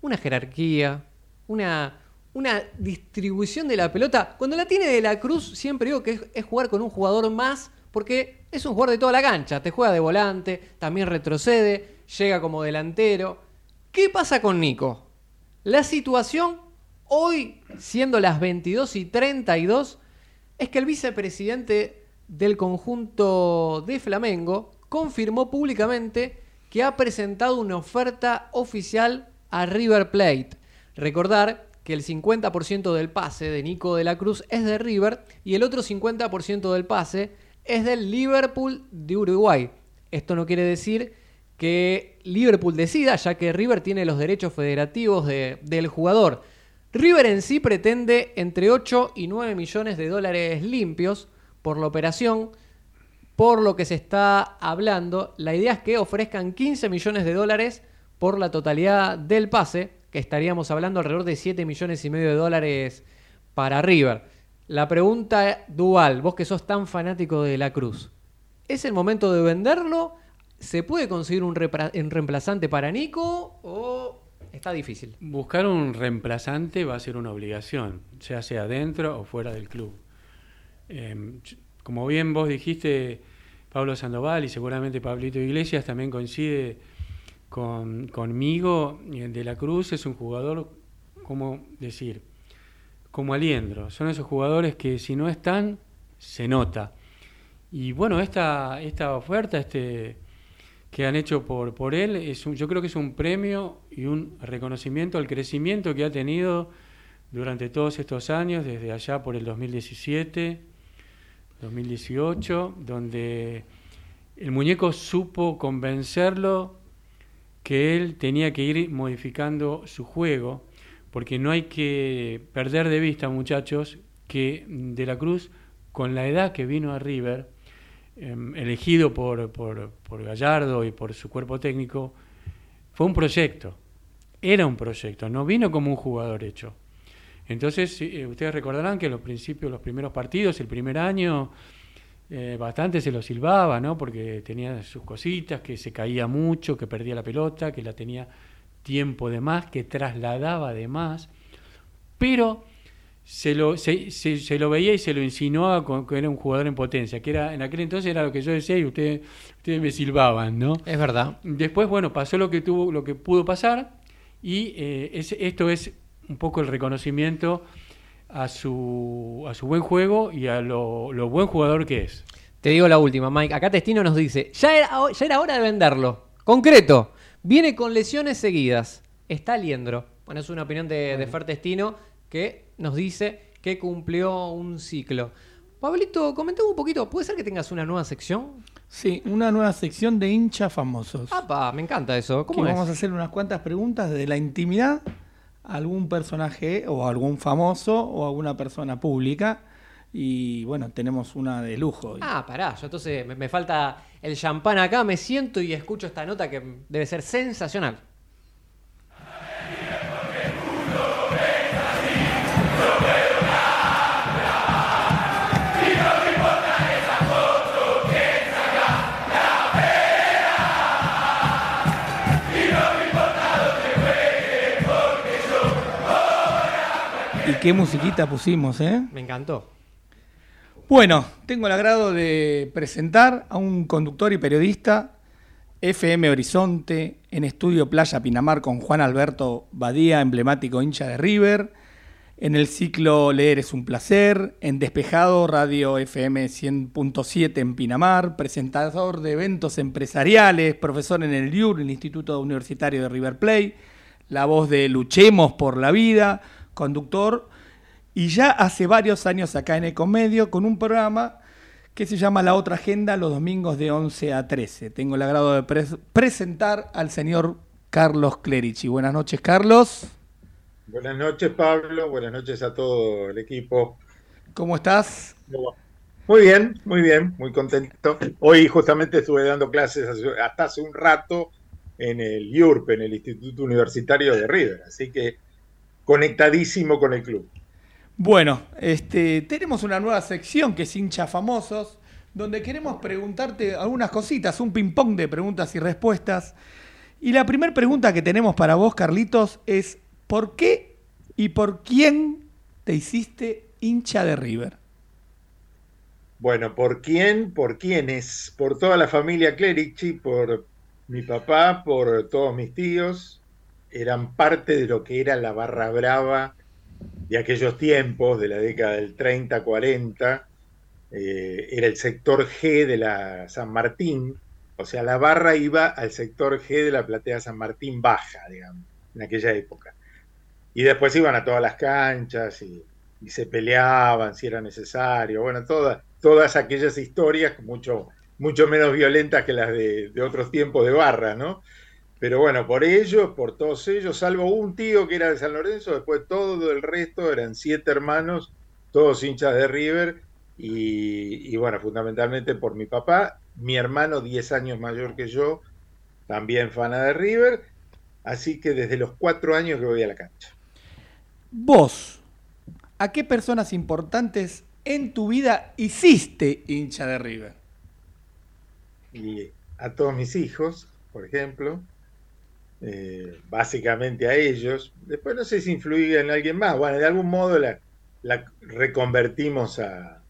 una jerarquía, una, una distribución de la pelota. Cuando la tiene de la Cruz, siempre digo que es, jugar con un jugador más, porque es un jugador de toda la cancha. Te juega de volante, también retrocede, llega como delantero. ¿Qué pasa con Nico? La situación hoy, siendo las 22 y 32, es que el vicepresidente del conjunto de Flamengo confirmó públicamente que ha presentado una oferta oficial a River Plate. Recordar que el 50% del pase de Nico de la Cruz es de River y el otro 50% del pase es del Liverpool de Uruguay. Esto no quiere decir que Liverpool decida, ya que River tiene los derechos federativos de- del jugador. River en sí pretende entre 8 y 9 millones de dólares limpios por la operación. Por lo que se está hablando, la idea es que ofrezcan 15 millones de dólares por la totalidad del pase, que estaríamos hablando alrededor de 7 millones y medio de dólares para River. La pregunta dual, vos que sos tan fanático de la Cruz, ¿es el momento de venderlo? ¿Se puede conseguir un, reemplazante para Nico o está difícil? Buscar un reemplazante va a ser una obligación, ya sea dentro o fuera del club. Ch- como bien vos dijiste, Pablo Sandoval y seguramente Pablito Iglesias también coincide con, conmigo, eh, De la Cruz es un jugador, como decir, como Aliendro. Son esos jugadores que si no están, se nota. Y bueno, esta, esta oferta, este que han hecho por, por él, es un- yo creo que es un premio y un reconocimiento al crecimiento que ha tenido durante todos estos años, desde allá por el 2017, 2018, donde el muñeco supo convencerlo que él tenía que ir modificando su juego, porque no hay que perder de vista, muchachos, que De la Cruz, con la edad que vino a River, em, elegido por, por, Gallardo y por su cuerpo técnico, fue un proyecto, era un proyecto, no vino como un jugador hecho. Entonces, eh, ustedes recordarán que los principios, los primeros partidos, el primer año, eh, bastante se lo silbaba, ¿no? Porque tenía sus cositas, que se caía mucho, que perdía la pelota, que la tenía tiempo de más, que trasladaba de más, pero se lo, se, se- se lo veía y se lo insinuaba con que era un jugador en potencia, que era en aquel entonces era lo que yo decía y ustedes, ustedes me silbaban, ¿no? Es verdad. Después, bueno, pasó lo que tuvo, lo que pudo pasar y eh, es- esto es un poco el reconocimiento a su, a su buen juego y a lo, lo buen jugador que es. Te digo la última, Mike. Acá Testino nos dice, ya era, ya era hora de venderlo. Concreto, viene con lesiones seguidas. Está Liendro. Bueno, es una opinión de, de Fer Testino que nos dice que cumplió un ciclo. Pablito, comentame un poquito. ¿Puede ser que tengas una nueva sección? Sí, una nueva sección de hinchas famosos. Apa, me encanta eso. Que ¿Cómo es? vamos a hacer unas cuantas preguntas de la intimidad algún personaje o algún famoso o alguna persona pública. Y bueno, tenemos una de lujo. Ah, pará, yo entonces me, me falta el champán acá, me siento y escucho esta nota que debe ser sensacional. Qué musiquita pusimos, ¿eh? Me encantó. Bueno, tengo el agrado de presentar a un conductor y periodista, FM Horizonte, en Estudio Playa Pinamar con Juan Alberto Badía, emblemático hincha de River, en el ciclo Leer es un placer, en Despejado, Radio FM 100.7 en Pinamar, presentador de eventos empresariales, profesor en el IUR, el Instituto Universitario de River Plate, la voz de Luchemos por la Vida, conductor y ya hace varios años acá en Ecomedio con un programa que se llama La Otra Agenda los domingos de 11 a 13. Tengo el agrado de pres- presentar al señor Carlos Clerici. Buenas noches, Carlos. Buenas noches, Pablo. Buenas noches a todo el equipo. ¿Cómo estás? Muy bien, muy bien, muy contento. Hoy justamente estuve dando clases hasta hace un rato en el IURP, en el Instituto Universitario de River, así que conectadísimo con el club. Bueno, este, tenemos una nueva sección que es hincha famosos, donde queremos preguntarte algunas cositas, un ping-pong de preguntas y respuestas. Y la primera pregunta que tenemos para vos, Carlitos, es ¿por qué y por quién te hiciste hincha de River? Bueno, ¿por quién? ¿Por quiénes? Por toda la familia Clerici, por mi papá, por todos mis tíos. Eran parte de lo que era la barra brava de aquellos tiempos, de la década del 30, 40. Eh, era el sector G de la San Martín. O sea, la barra iba al sector G de la platea San Martín baja, digamos, en aquella época. Y después iban a todas las canchas y, se peleaban si era necesario. Bueno, todas, todas aquellas historias, mucho, mucho menos violentas que las de, de otros tiempos de barra, ¿no? Pero bueno, por ellos, por todos ellos, salvo un tío que era de San Lorenzo, después todo el resto eran siete hermanos, todos hinchas de River, y, y bueno, fundamentalmente por mi papá, mi hermano 10 años mayor que yo, también fana de River, así que desde los cuatro años que voy a la cancha. Vos, ¿a qué personas importantes en tu vida hiciste hincha de River? y a todos mis hijos, por ejemplo, eh, básicamente a ellos. Después no sé si influía en alguien más. Bueno, de algún modo la, la reconvertimos a,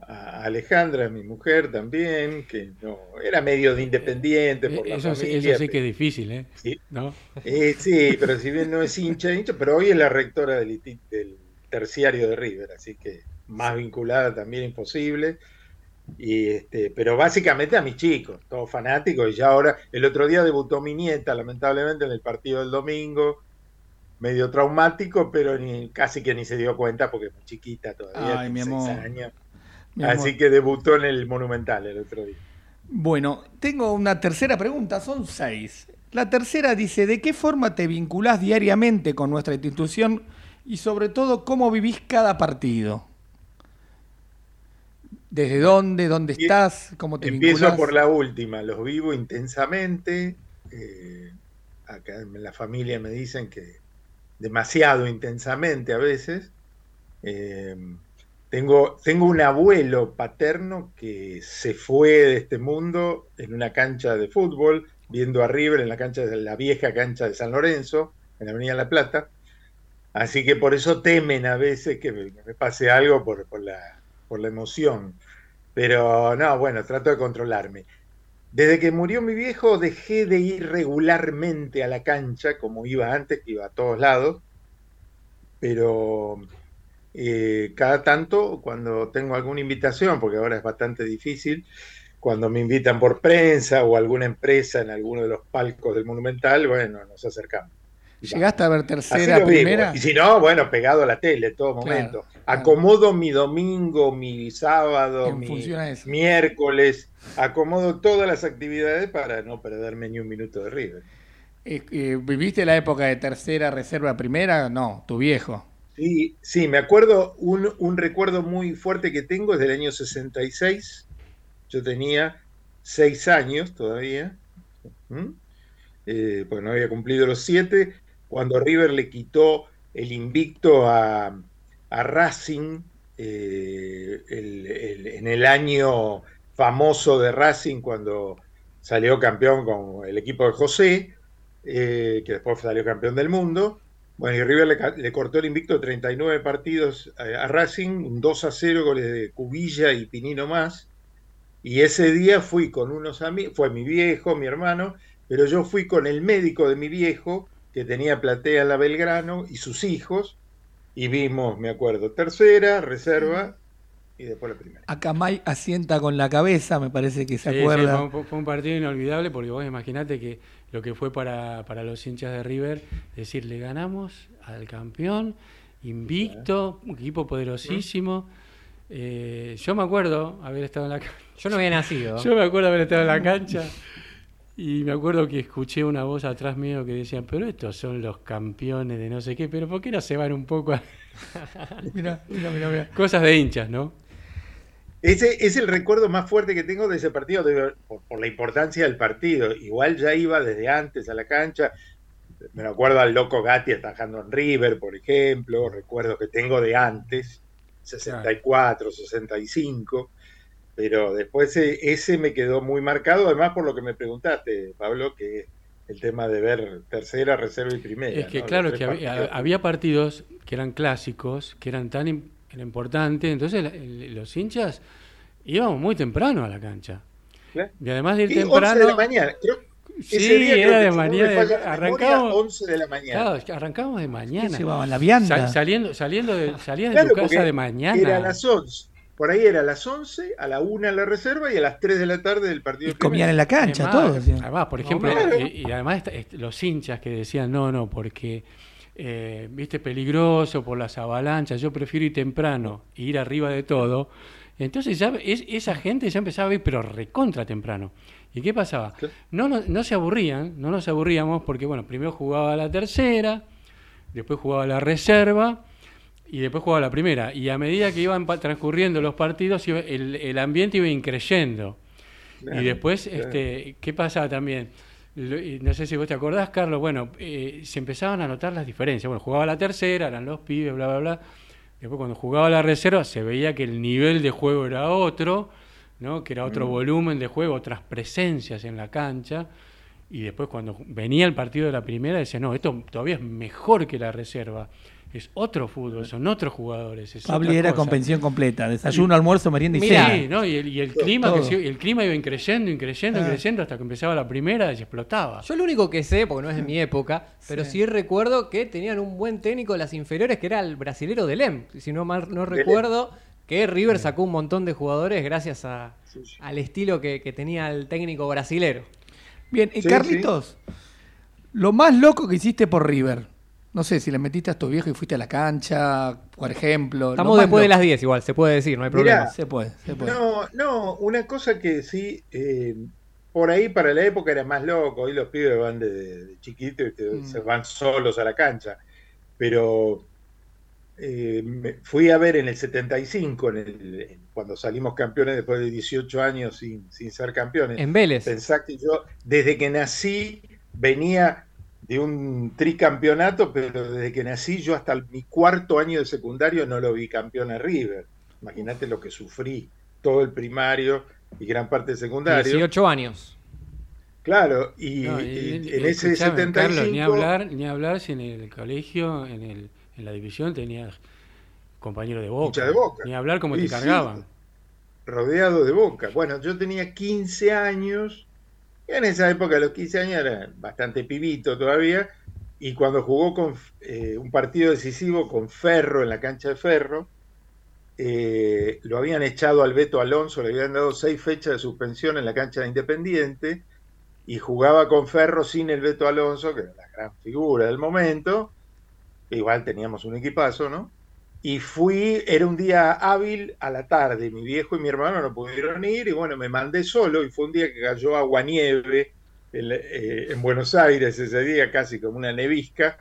a Alejandra, mi mujer también, que no era medio de independiente por la Eso, sí- eso sí que es difícil, ¿eh? Sí. ¿No? Eh, sí, pero si bien no es hincha, hincha, pero hoy es la rectora del, del terciario de River, así que más vinculada también imposible. Y este, pero básicamente a mis chicos, todos fanáticos, y ya ahora, el otro día debutó mi nieta, lamentablemente, en el partido del domingo, medio traumático, pero ni, casi que ni se dio cuenta porque es muy chiquita todavía, Ay, mi seis amor. años. Mi amor. Así que debutó en el Monumental el otro día. Bueno, tengo una tercera pregunta, son seis. La tercera dice, ¿de qué forma te vinculás diariamente con nuestra institución y sobre todo cómo vivís cada partido? ¿Desde dónde? ¿Dónde estás? ¿Cómo te Empiezo vinculás? por la última, los vivo intensamente. eh, acá en la familia me dicen que demasiado intensamente a veces. Eh, tengo, tengo un abuelo paterno que se fue de este mundo en una cancha de fútbol, viendo a River en la cancha de la vieja cancha de San Lorenzo, en la Avenida La Plata. Así que por eso temen a veces que me, me pase algo por, por la, por la emoción. Pero no, bueno, trato de controlarme. Desde que murió mi viejo dejé de ir regularmente a la cancha, como iba antes, que iba a todos lados. pero eh, cada tanto, cuando tengo alguna invitación, porque ahora es bastante difícil, cuando me invitan por prensa o alguna empresa en alguno de los palcos del Monumental, bueno, nos acercamos. ¿Llegaste a ver tercera, vivo. primera? Y si no, bueno, pegado a la tele todo momento. claro. Acomodo mi domingo, mi sábado, En mi miércoles. Acomodo todas las actividades para no perderme ni un minuto de River. Eh, eh, ¿Viviste la época de tercera, reserva, primera? No, tu viejo. Sí, sí, me acuerdo, un, un recuerdo muy fuerte que tengo es del año 66. Yo tenía seis años todavía, ¿m? Eh, porque no había cumplido los siete, cuando River le quitó el invicto a, a Racing eh, en el año famoso de Racing, cuando salió campeón con el equipo de José, eh, que después salió campeón del mundo. Bueno, y River le, cortó el invicto de 39 partidos a, a Racing, un 2 a 0 goles de Cubilla y Pinino más. Y ese día fui con unos amigos, fue mi viejo, mi hermano, pero yo fui con el médico de mi viejo, que tenía platea en la Belgrano, y sus hijos, y vimos, me acuerdo, tercera, reserva, y después la primera. Acamay asienta con la cabeza, me parece que se Sí, sí, acuerda. fue, un- fue un partido inolvidable porque vos imaginate que lo que fue para, para los hinchas de River, decir, le ganamos al campeón, invicto, un equipo poderosísimo. Eh, yo me acuerdo haber estado en la cancha. Yo no había nacido. Yo me acuerdo haber estado en la cancha y me acuerdo que escuché una voz atrás mío que decía, pero estos son los campeones de no sé qué, pero ¿por qué no se van un poco a Mira, mira, mira, mira. cosas de hinchas, no? Ese es el recuerdo más fuerte que tengo de ese partido, de- por, por la importancia del partido. Igual ya iba desde antes a la cancha. Me acuerdo al loco Gatti atajando en River, por ejemplo. Recuerdos que tengo de antes, 64, 65. Pero después eh, ese me quedó muy marcado, además por lo que me preguntaste, Pablo, que es el tema de ver tercera, reserva y primera. Es que ¿no? claro que había, partidos. había partidos que eran clásicos, que eran tan importantes, entonces los hinchas íbamos muy temprano a la cancha. Claro. Y además de ir Y 11 temprano... de la mañana. Creo, Sí, ese día era de mañana, arrancamos- 11 de la mañana. Claro, arrancamos de ¿Qué mañana. llevaban? ¿La vianda? Sa- saliendo, saliendo de, salías de tu casa de mañana. Era a las 11. Por ahí era a las 11, a la 1 en la reserva y a las 3 de la tarde del partido. Y comían en la cancha, Además, todos. sí. Además, por No, ejemplo, claro. y, y además los hinchas que decían, no, no, porque, eh, viste, peligroso por las avalanchas, yo prefiero ir temprano e ir arriba de todo. Entonces ya es, esa gente ya empezaba a ir, pero recontra temprano. ¿Y qué pasaba? No, no, no se aburrían, no nos aburríamos porque, bueno, primero jugaba la tercera, después jugaba la reserva y después jugaba la primera. Y a medida que iban transcurriendo los partidos, iba- el, el ambiente iba increyendo. Y después, este, ¿qué pasaba también? No sé si vos te acordás, Carlos, bueno, eh, se empezaban a notar las diferencias. Bueno, jugaba la tercera, eran los pibes, bla, bla, bla. Después cuando jugaba la reserva se veía que el nivel de juego era otro, ¿no? que era otro volumen de juego, otras presencias en la cancha. Y después cuando venía el partido de la primera, decía, no, esto todavía es mejor que la reserva. Es otro fútbol, son otros jugadores. Es Pablo otra era cosa". con pensión completa, desayuno, almuerzo, merienda y Mirá, cena. Sí, ¿no? Y el, y el clima, que Todo. se- el clima iba increyendo, increyendo, Ah. increyendo hasta que empezaba la primera y explotaba. Yo lo único que sé, porque no es de mi época, pero Sí. sí recuerdo que tenían un buen técnico en las inferiores que era el brasilero de Lem. Si no mal no recuerdo, que River sacó un montón de jugadores gracias a, Sí, sí. al estilo que, que tenía el técnico brasilero. Bien, y Sí, Carlitos, lo más loco que hiciste por River. No sé, si le metiste a tu viejo y fuiste a la cancha, por ejemplo. lo Estamos después de las 10 igual, se puede decir, no hay Mirá, problema. Se puede, se puede. No, no, una cosa que sí, eh, por ahí para la época era más loco, hoy los pibes van de, de chiquitos y te- Mm. se van solos a la cancha, pero eh, me- fui a ver en el 75, en el- en- cuando salimos campeones después de 18 años sin, sin ser campeones. En Vélez. Pensá que yo, desde que nací, venía de un tricampeonato, pero desde que nací yo hasta mi cuarto año de secundario no lo vi campeón a River. Imagínate lo que sufrí, todo el primario y gran parte del secundario. 18 años. Claro, y, No, y y- en ese escuchame, 75... Carlos, ni hablar, ni hablar si en el colegio, en, el, en la división tenías compañeros de boca. De Boca. Ni hablar cómo Sí, te sí. cargaban. rodeado de boca. Bueno, yo tenía 15 años, en esa época, a los 15 años, era bastante pibito todavía, y cuando jugó con eh, un partido decisivo con Ferro en la cancha de Ferro, eh, lo habían echado al Beto Alonso, le habían dado seis fechas de suspensión en la cancha de Independiente y jugaba con Ferro sin el Beto Alonso, que era la gran figura del momento. Igual teníamos un equipazo, ¿no? Y fui, era un día hábil a la tarde, mi viejo y mi hermano no pudieron ir y bueno, me mandé solo y fue un día que cayó aguanieve en, eh, en Buenos Aires ese día, casi como una nevisca,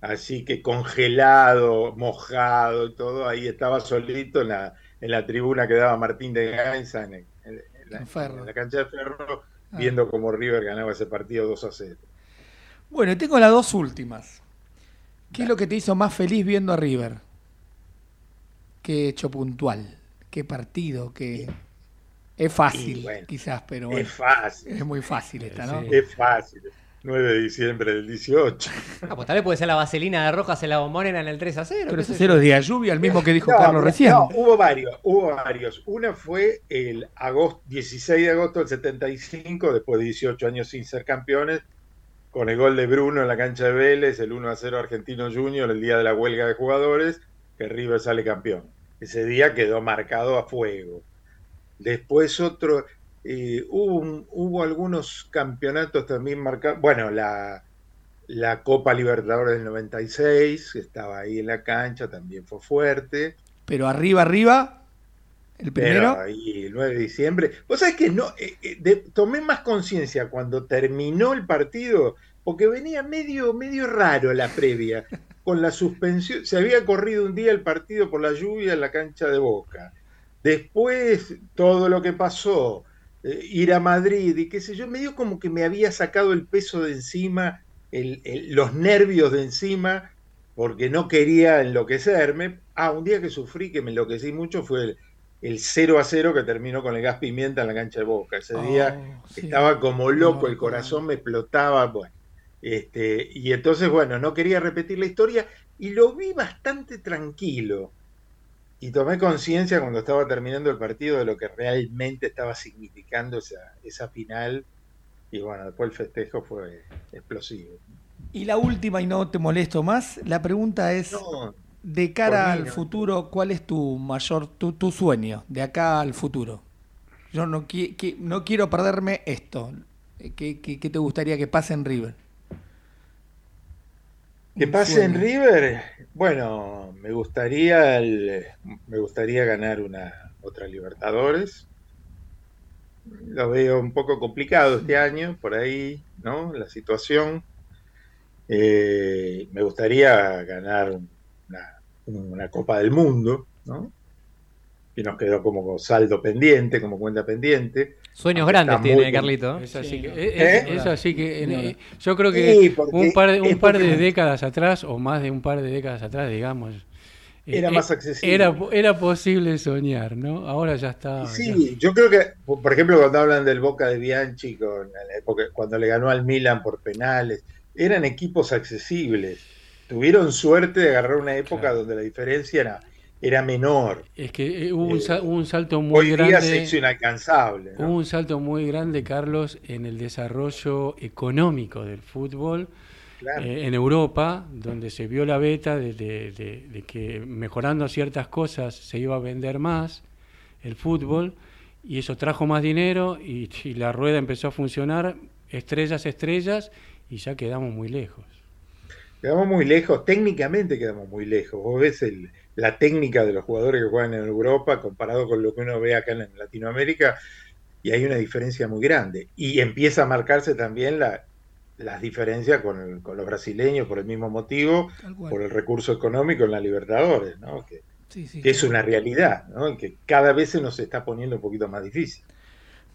así que congelado, mojado y todo, ahí estaba solito en la, en la tribuna que daba Martín de Gainza en, en- en la, cancha de Ferro, Ah. viendo cómo River ganaba ese partido 2 a 0. Bueno, y tengo las dos últimas. ¿Qué es lo que te hizo más feliz viendo a River? ¿Qué hecho puntual? ¿Qué partido? ¿Qué... Es fácil, bueno, quizás, pero Es fácil, es muy fácil esta, ¿no? Sí. es fácil. 9 de diciembre del 18. Ah, pues tal vez puede ser la vaselina de Rojas en la bombonera en el 3 a 0. Pero ese sé cero yo. de lluvia, el mismo que dijo No, Carlos recién. no, hubo varios, hubo varios. Una fue el agosto, 16 de agosto del 75, después de 18 años sin ser campeones, con el gol de Bruno en la cancha de Vélez, el 1 a 0 Argentino Junior, el día de la huelga de jugadores, que River sale campeón. Ese día quedó marcado a fuego. Después otro, eh, hubo, un- hubo algunos campeonatos también marcados, bueno, la, la Copa Libertadores del 96, que estaba ahí en la cancha, también fue fuerte. Pero arriba, arriba, el primero. Pero ahí, el 9 de diciembre. Vos sabés que no, eh, eh, de- tomé más conciencia cuando terminó el partido, porque venía medio, medio raro la previa, con la suspensión. Se había corrido un día el partido por la lluvia en la cancha de Boca. Después, todo lo que pasó, eh, ir a Madrid y qué sé yo, medio como que me había sacado el peso de encima, el- el- los nervios de encima, porque no quería enloquecerme. Ah, un día que sufrí, que me enloquecí mucho, fue el, el 0 a 0 que terminó con el gas pimienta en la cancha de Boca. Ese día Oh, sí. estaba como loco, el corazón me explotaba. Bueno, este, y entonces, bueno, no quería repetir la historia y lo vi bastante tranquilo. Y tomé conciencia cuando estaba terminando el partido de lo que realmente estaba significando esa, esa final. Y bueno, después el festejo fue explosivo. Y la última, y no te molesto más, la pregunta es, No, de cara al no. futuro, ¿cuál es tu mayor, tu, tu sueño de acá al futuro? Yo no, qui- qui- no quiero perderme esto. ¿Qué, qué- qué te gustaría que pase en River? ¿Qué Un pase en. River? Bueno, me gustaría el- me gustaría ganar una otra Libertadores. Lo veo un poco complicado este año, por ahí, ¿no? La situación. Eh, me gustaría ganar una, una Copa del Mundo, ¿no? Y nos quedó como saldo pendiente, como cuenta pendiente. Sueños grandes tiene muy- Carlito. Es así Sí, que, ¿Eh? es- es así que en- No, no. eh, yo creo que Sí, un par, de, un par de décadas atrás, o más de un par de décadas atrás, digamos, eh, Era eh, más accesible. Era, era posible soñar, ¿no? Ahora ya está. ya- Sí, yo creo que, por ejemplo, cuando hablan del Boca de Bianchi, con la época, cuando le ganó al Milan por penales, eran equipos accesibles. Tuvieron suerte de agarrar una época Claro. donde la diferencia era, era menor. Es que eh, hubo un, Eh, sa- hubo un salto muy Hoy día se grande. hizo inalcanzable. ¿no? Hubo un salto muy grande, Carlos, en el desarrollo económico del fútbol Claro. eh, en Europa, donde se vio la beta de, de- de- de que mejorando ciertas cosas se iba a vender más el fútbol y eso trajo más dinero y, y la rueda empezó a funcionar, estrellas, estrellas, y ya quedamos muy lejos. Quedamos muy lejos, técnicamente quedamos muy lejos. Vos ves el- la técnica de los jugadores que juegan en Europa comparado con lo que uno ve acá en Latinoamérica y hay una diferencia muy grande. Y empieza a marcarse también la, las diferencias con, los brasileños por el mismo motivo, por el recurso económico en la Libertadores, ¿no? que, Sí, sí. que es una realidad, ¿no? que cada vez se nos está poniendo un poquito más difícil.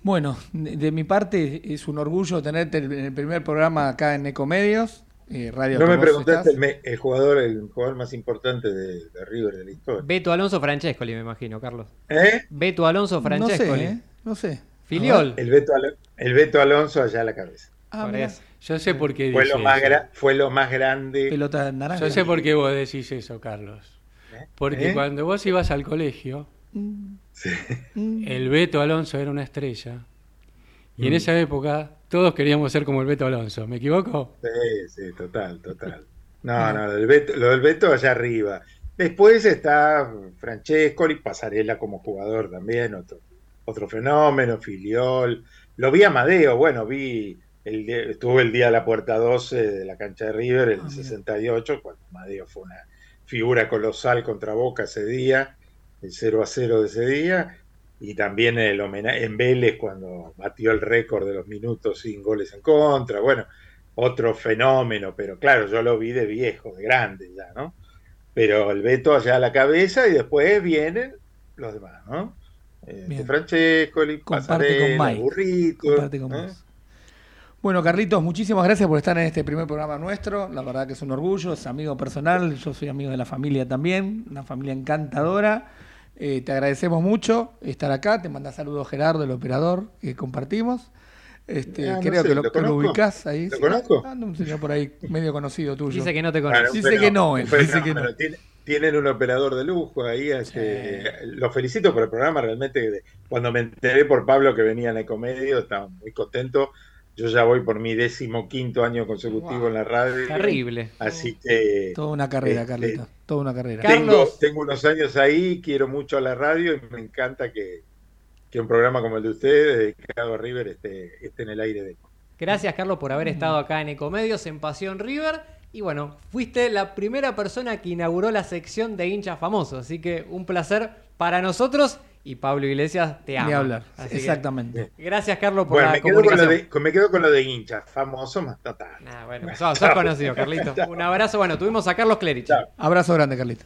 Bueno, de, de mi parte es un orgullo tenerte en el primer programa acá en Ecomedios, eh, radio No me preguntaste el, me- el jugador el jugador más importante de, de River de la historia. Beto Alonso Francescoli, me imagino, Carlos. ¿Eh? Beto Alonso No Francescoli. sé, ¿eh? No sé. Filiol. El Beto, el Beto Alonso allá a la cabeza. Ah. Yo sé por qué Fue lo, más eso. fue lo más grande. pelota naranja. Yo sé por qué vos decís eso, Carlos. Porque ¿Eh? cuando vos ibas al colegio, Mm, Sí. mm. el Beto Alonso era una estrella. Y en Mm. esa época todos queríamos ser como el Beto Alonso. ¿Me equivoco? Sí, sí, total, total. No, no, lo del Beto, lo del Beto allá arriba. Después está Francescoli, Pasarela como jugador también, otro, otro fenómeno, Filiol. Lo vi a Amadeo, bueno, vi, el, día- estuve el día de la puerta 12 de la cancha de River, el Ah, mira. 68, cuando Amadeo fue una figura colosal contra Boca ese día, el 0 a 0 de ese día, y también el homenaje en Vélez cuando batió el récord de los minutos sin goles en contra, bueno, otro fenómeno, pero claro, yo lo vi de viejo, de grande ya, ¿no? Pero el Beto allá a la cabeza y después vienen los demás, ¿no? Eh, Bien. Francescoli, Comparte con Mike. Burrito, Comparte con ¿eh? Bueno, Carlitos, muchísimas gracias por estar en este primer programa nuestro. La verdad que es un orgullo, es amigo personal, yo soy amigo de la familia también, una familia encantadora. Eh, te agradecemos mucho estar acá, te manda saludos Gerardo, el operador que compartimos. Este, Ah, no creo sé, que lo, ¿lo ubicás ahí. ¿Lo Sí, conozco? anda un señor por ahí, medio conocido tuyo. Dice que no te Bueno, conoce. Dice pero- que no, él, pero dice que no. tiene- tienen un operador de lujo ahí. Este, Los felicito por el programa. Realmente, cuando me enteré por Pablo que venía en Ecomedio, estaba muy contento. Yo ya voy por mi décimo quinto año consecutivo en la radio. Terrible. Así que Toda una carrera, Este, Carlitos, toda una carrera. Car- tengo, Carlos. tengo unos años ahí, quiero mucho a la radio y me encanta que, que un programa como el de ustedes, dedicado a River, esté, esté en el aire de Gracias, Carlos, por haber estado acá en Ecomedios, en Pasión River. Y bueno, fuiste la primera persona que inauguró la sección de hinchas famosos. Así que un placer para nosotros. Y Pablo Iglesias te ama. Ni hablar, Así que exactamente. gracias, Carlos, por Bueno, la me quedo, con lo de, me quedo con lo de hinchas, famoso más total. Nah, bueno, sos, sos conocido, Carlito. Un abrazo. Bueno, tuvimos a Carlos Clerici. Chao. Abrazo grande, Carlitos.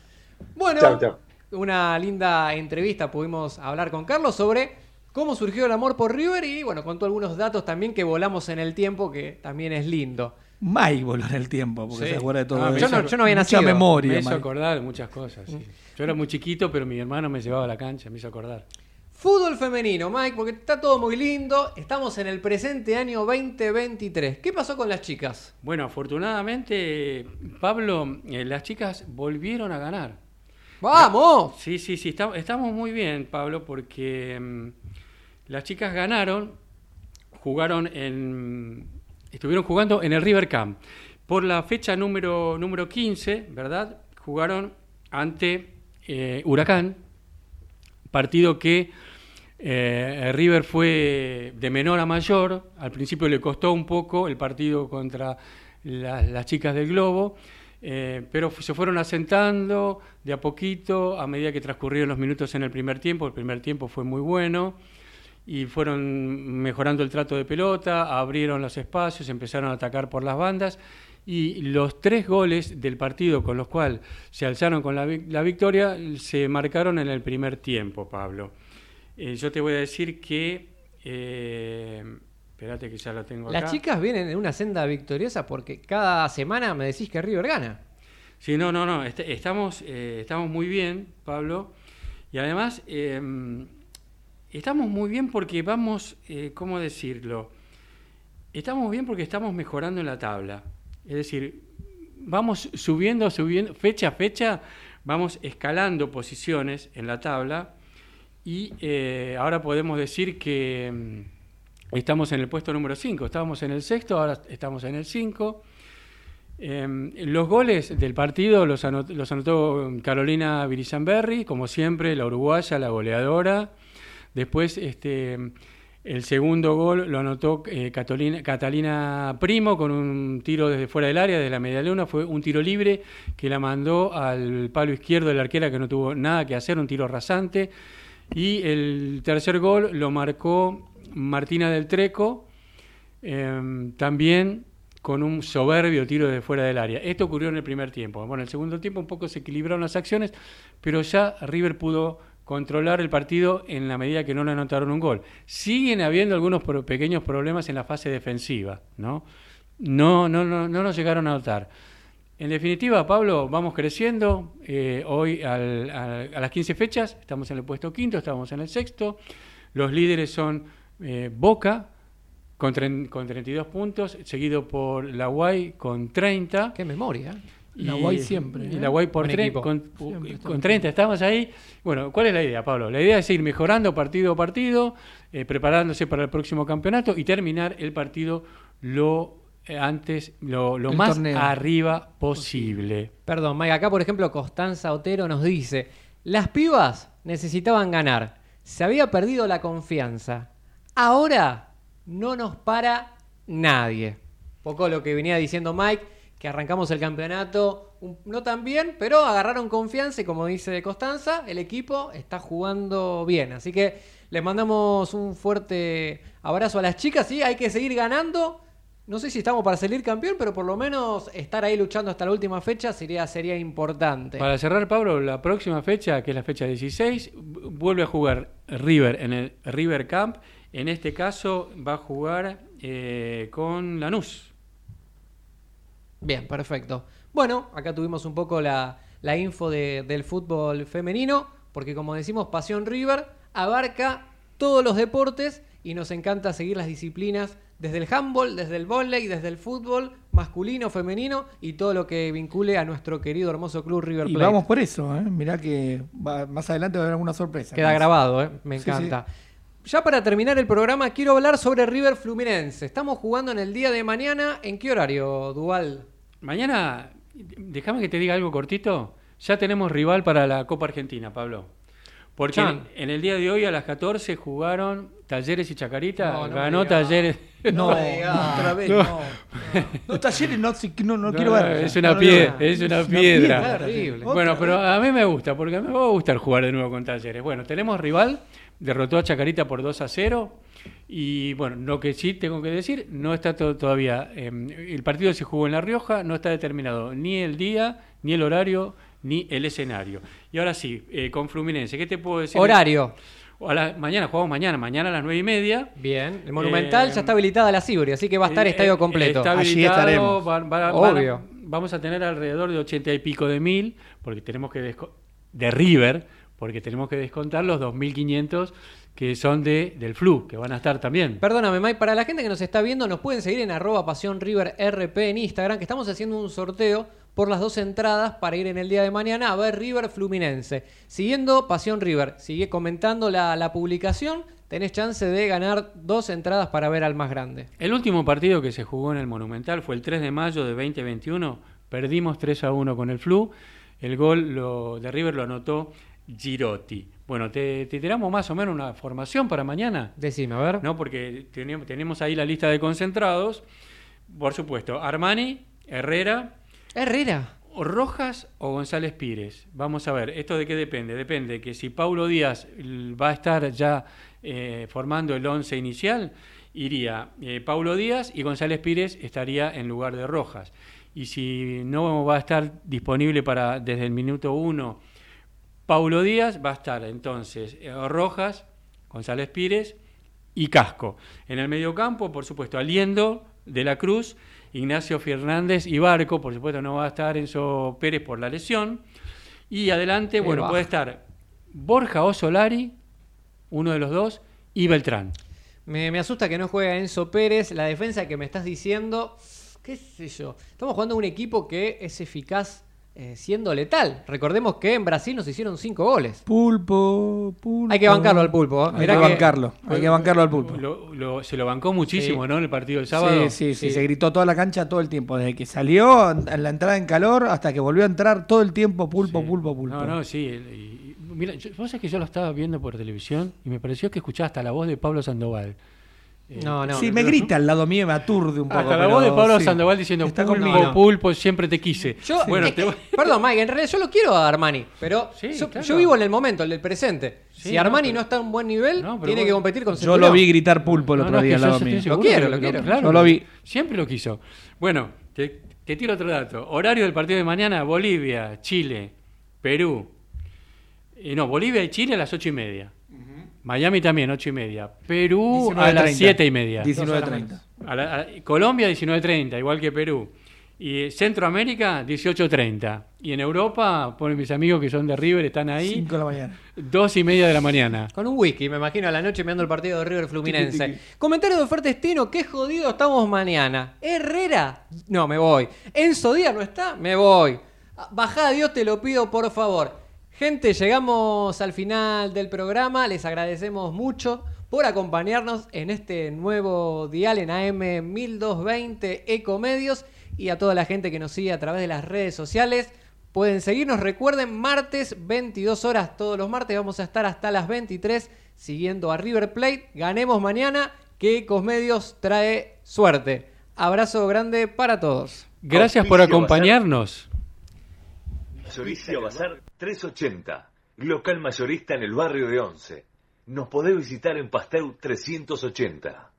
Bueno, Chao, chao. una linda entrevista pudimos hablar con Carlos sobre cómo surgió el amor por River y bueno, contó algunos datos también que volamos en el tiempo, que también es lindo. Mike voló en el tiempo, porque Sí. se acuerda de todo Ah, eso. yo no- yo no había Mucha nacido. memoria, me hizo Mike. acordar de muchas cosas. sí. Yo era muy chiquito, pero mi hermano me llevaba a la cancha, me hizo acordar. Fútbol femenino, Mike, porque está todo muy lindo. Estamos en el presente año 2023. ¿Qué pasó con las chicas? Bueno, afortunadamente, Pablo, eh, las chicas volvieron a ganar. ¡Vamos! Sí, sí, sí, está- estamos muy bien, Pablo, porque mm, las chicas ganaron, jugaron en. Estuvieron jugando en el River Camp. Por la fecha número, número 15, ¿verdad? Jugaron ante eh, Huracán, partido que eh, River fue de menor a mayor. Al principio le costó un poco el partido contra la- las chicas del Globo, eh, pero se fueron asentando de a poquito a medida que transcurrieron los minutos en el primer tiempo. El primer tiempo fue muy bueno y fueron mejorando el trato de pelota, abrieron los espacios, empezaron a atacar por las bandas y los tres goles del partido con los cuales se alzaron con la, la victoria se marcaron en el primer tiempo, Pablo. Eh, yo te voy a decir que... Eh, espérate que ya lo tengo acá. Las chicas vienen en una senda victoriosa porque cada semana me decís que River gana. Sí, no, no, no. est- estamos, eh, estamos muy bien, Pablo. Y además, eh, estamos muy bien porque vamos, eh, ¿cómo decirlo? Estamos bien porque estamos mejorando en la tabla. Es decir, vamos subiendo, subiendo, fecha a fecha, vamos escalando posiciones en la tabla. Y eh, ahora podemos decir que mm, estamos en el puesto número 5. Estábamos en el sexto, ahora estamos en el 5. Eh, los goles del partido los anotó, los anotó Carolina Virizamberri, como siempre, la uruguaya, la goleadora. Después, este, el segundo gol lo anotó eh, Catalina, Primo con un tiro desde fuera del área, desde la media luna. Fue un tiro libre que la mandó al palo izquierdo de la arquera que no tuvo nada que hacer, un tiro rasante. Y el tercer gol lo marcó Martina del Treco, eh, también con un soberbio tiro desde fuera del área. Esto ocurrió en el primer tiempo. Bueno, en el segundo tiempo un poco se equilibraron las acciones, pero ya River pudo controlar el partido en la medida que no le anotaron un gol. Siguen habiendo algunos pro- pequeños problemas en la fase defensiva, ¿no? No, no, no, no nos llegaron a notar. En definitiva, Pablo, vamos creciendo. Eh, hoy al- al- a las 15 fechas estamos en el puesto quinto, estamos en el sexto. Los líderes son eh, Boca con, con 32 puntos, seguido por la Guay con 30. ¡Qué memoria! La Guay siempre, Y ¿eh? la Guay por tre- con, Siempre con 30 estamos ahí. Bueno, ¿cuál es la idea, Pablo? La idea es ir mejorando partido a partido, eh, preparándose para el próximo campeonato y terminar el partido lo eh, antes, lo, lo más torneo. arriba posible. Perdón, Mike, acá por ejemplo Constanza Otero nos dice, las pibas necesitaban ganar, se había perdido la confianza, ahora no nos para nadie. Poco lo que venía diciendo Mike, que arrancamos el campeonato no tan bien, pero agarraron confianza y como dice Constanza, el equipo está jugando bien. Así que les mandamos un fuerte abrazo a las chicas y hay que seguir ganando. No sé si estamos para salir campeón, pero por lo menos estar ahí luchando hasta la última fecha sería, sería importante. Para cerrar, Pablo, la próxima fecha, que es la fecha 16, v- vuelve a jugar River en el River Camp. En este caso va a jugar eh, con Lanús. Bien, perfecto. Bueno, acá tuvimos un poco la, la info de- del fútbol femenino, porque como decimos, Pasión River abarca todos los deportes y nos encanta seguir las disciplinas desde el handball, desde el volley, desde el fútbol masculino, femenino y todo lo que vincule a nuestro querido hermoso club River Y Plate. vamos por eso, ¿eh? Mirá que va- más adelante va a haber alguna sorpresa. Queda grabado, ¿eh? me Sí, encanta. Ya para terminar el programa, quiero hablar sobre River Fluminense. Estamos jugando en el día de mañana. ¿En qué horario, Dual? Mañana, déjame que te diga algo cortito. Ya tenemos rival para la Copa Argentina, Pablo. Porque en, el día de hoy a las 14 jugaron Talleres y Chacarita. No, no me ganó. Talleres. No, otra vez No. no. Talleres no, quiero ver. Es una piedra, no. es una Es piedra. Terrible. Bueno, Otra pero a mí me gusta, porque me va a gustar jugar de nuevo con Talleres. Bueno, tenemos rival, derrotó a Chacarita por 2 a 0. Y bueno, lo que sí tengo que decir, no está to- todavía. eh, el partido se jugó en La Rioja, no está determinado ni el día, ni el horario, ni el escenario. Y ahora sí, eh, con Fluminense, ¿qué te puedo decir? Horario. A la- mañana, jugamos mañana, mañana a las 9 y media. Bien, el Monumental Eh, ya está habilitada la Cibri, así que va a estar Eh, estadio eh, completo. Está Allí habilitado, estaremos. van- van a- Obvio. vamos a tener alrededor de 80 y pico de mil, porque tenemos que de River, porque tenemos que descontar los 2.500 que son de del Flu, que van a estar también. Perdóname, Mike, para la gente que nos está viendo, nos pueden seguir en arroba pasión River RP en Instagram, que estamos haciendo un sorteo por las dos entradas para ir en el día de mañana a ver River Fluminense. Siguiendo Pasión River, sigue comentando la, la publicación, tenés chance de ganar dos entradas para ver al más grande. El último partido que se jugó en el Monumental fue el 3 de mayo de 2021. Perdimos 3 a 1 con el Flu. El gol lo- de River lo anotó Girotti. Bueno, te, te tiramos más o menos una formación para mañana. Decime, a ver. ¿no? Porque tenemos, tenemos ahí la lista de concentrados. Por supuesto, Armani, Herrera, Herrera. o Rojas o González Pires. Vamos a ver, ¿esto de qué depende? Depende que si Paulo Díaz va a estar ya eh, formando el once inicial, iría eh, Paulo Díaz y González Pires estaría en lugar de Rojas. Y si no va a estar disponible para desde el minuto uno Paulo Díaz, va a estar entonces eh, Rojas, González Pires y Casco. En el mediocampo, por supuesto, Aliendo de la Cruz, Ignacio Fernández y Barco, por supuesto no va a estar Enzo Pérez por la lesión. Y adelante, bueno, puede estar Borja o Solari, uno de los dos, y Beltrán. Me, me asusta que no juegue Enzo Pérez. La defensa que me estás diciendo, qué sé yo. Estamos jugando a un equipo que es eficaz eh, siendo letal. Recordemos que en Brasil nos hicieron cinco goles. Pulpo, pulpo. Hay que bancarlo al pulpo. ¿eh? Hay Mirá que que- bancarlo. Hay que bancarlo al pulpo. Lo- lo- se lo bancó muchísimo, Sí. ¿no? En el partido del sábado. Sí, sí, sí, Sí. se gritó toda la cancha todo el tiempo, desde que salió en la entrada en calor hasta que volvió a entrar todo el tiempo pulpo, Sí. pulpo, pulpo. No, no, sí. y- y- mira, yo- vos sabés que yo lo estaba viendo por televisión y me pareció que escuchaba hasta la voz de Pablo Sandoval. Eh, No, no. sí, me grita al lado mío y me aturde un poco. Hasta la voz de Pablo sí. Sandoval diciendo Está pulpo, conmigo. pulpo, siempre te quise. Yo, bueno, es te que- voy- Perdón, Mike, en realidad yo lo quiero a Armani, pero Sí, yo, claro. yo vivo en el momento, el del presente. Sí, si Armani no, pero- está en un buen nivel, tiene vos- que competir con Yo lo vi gritar pulpo el No, otro no, día al lado mío. Lo quiero, lo quiero. claro Yo que- lo vi. Siempre lo quiso. Bueno, te, te tiro otro dato. Horario del partido de mañana, Bolivia, Chile, Perú. No, Bolivia y Chile a las ocho y media. Miami también, ocho y media. Perú a las 19:30. siete y media. 19.30. A la- a- Colombia 19.30, igual que Perú. Y Centroamérica, 18.30. Y en Europa, ponen mis amigos que son de River, están ahí. 5 de la mañana. Dos y media de la mañana. Con un whisky, me imagino, a la noche mirando el partido de River Fluminense. Comentario de oferta Estino, qué jodido estamos mañana. Herrera, no, me voy. Enzo Díaz no está, me voy. Bajá, Dios, te lo pido, por favor. Gente, llegamos al final del programa. Les agradecemos mucho por acompañarnos en este nuevo dial en AM 1220 Ecomedios y a toda la gente que nos sigue a través de las redes sociales. Pueden seguirnos, recuerden, martes 22 horas todos los martes, vamos a estar hasta las 23 siguiendo a River Plate. Ganemos mañana, que Ecomedios trae suerte. Abrazo grande para todos. Gracias por acompañarnos. 380, local mayorista en el barrio de Once. Nos podés visitar en Pasteur 380.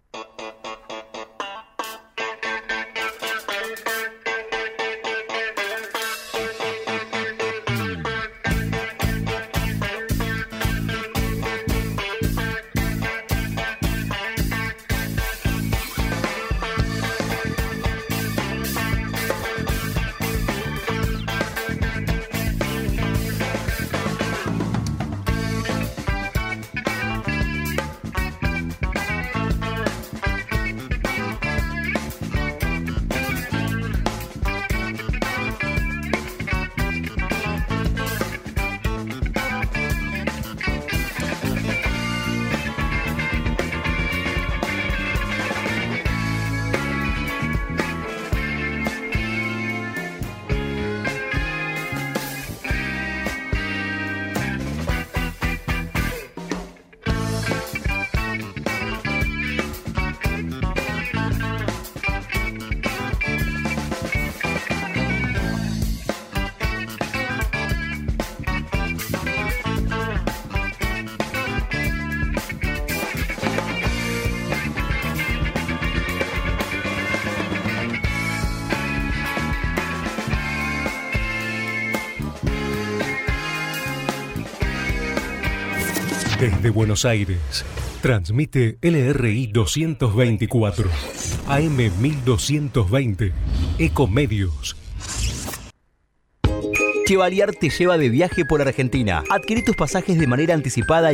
Buenos Aires, transmite LRI 224, AM 1220, Ecomedios. Chevalier te lleva de viaje por Argentina. Adquirí tus pasajes de manera anticipada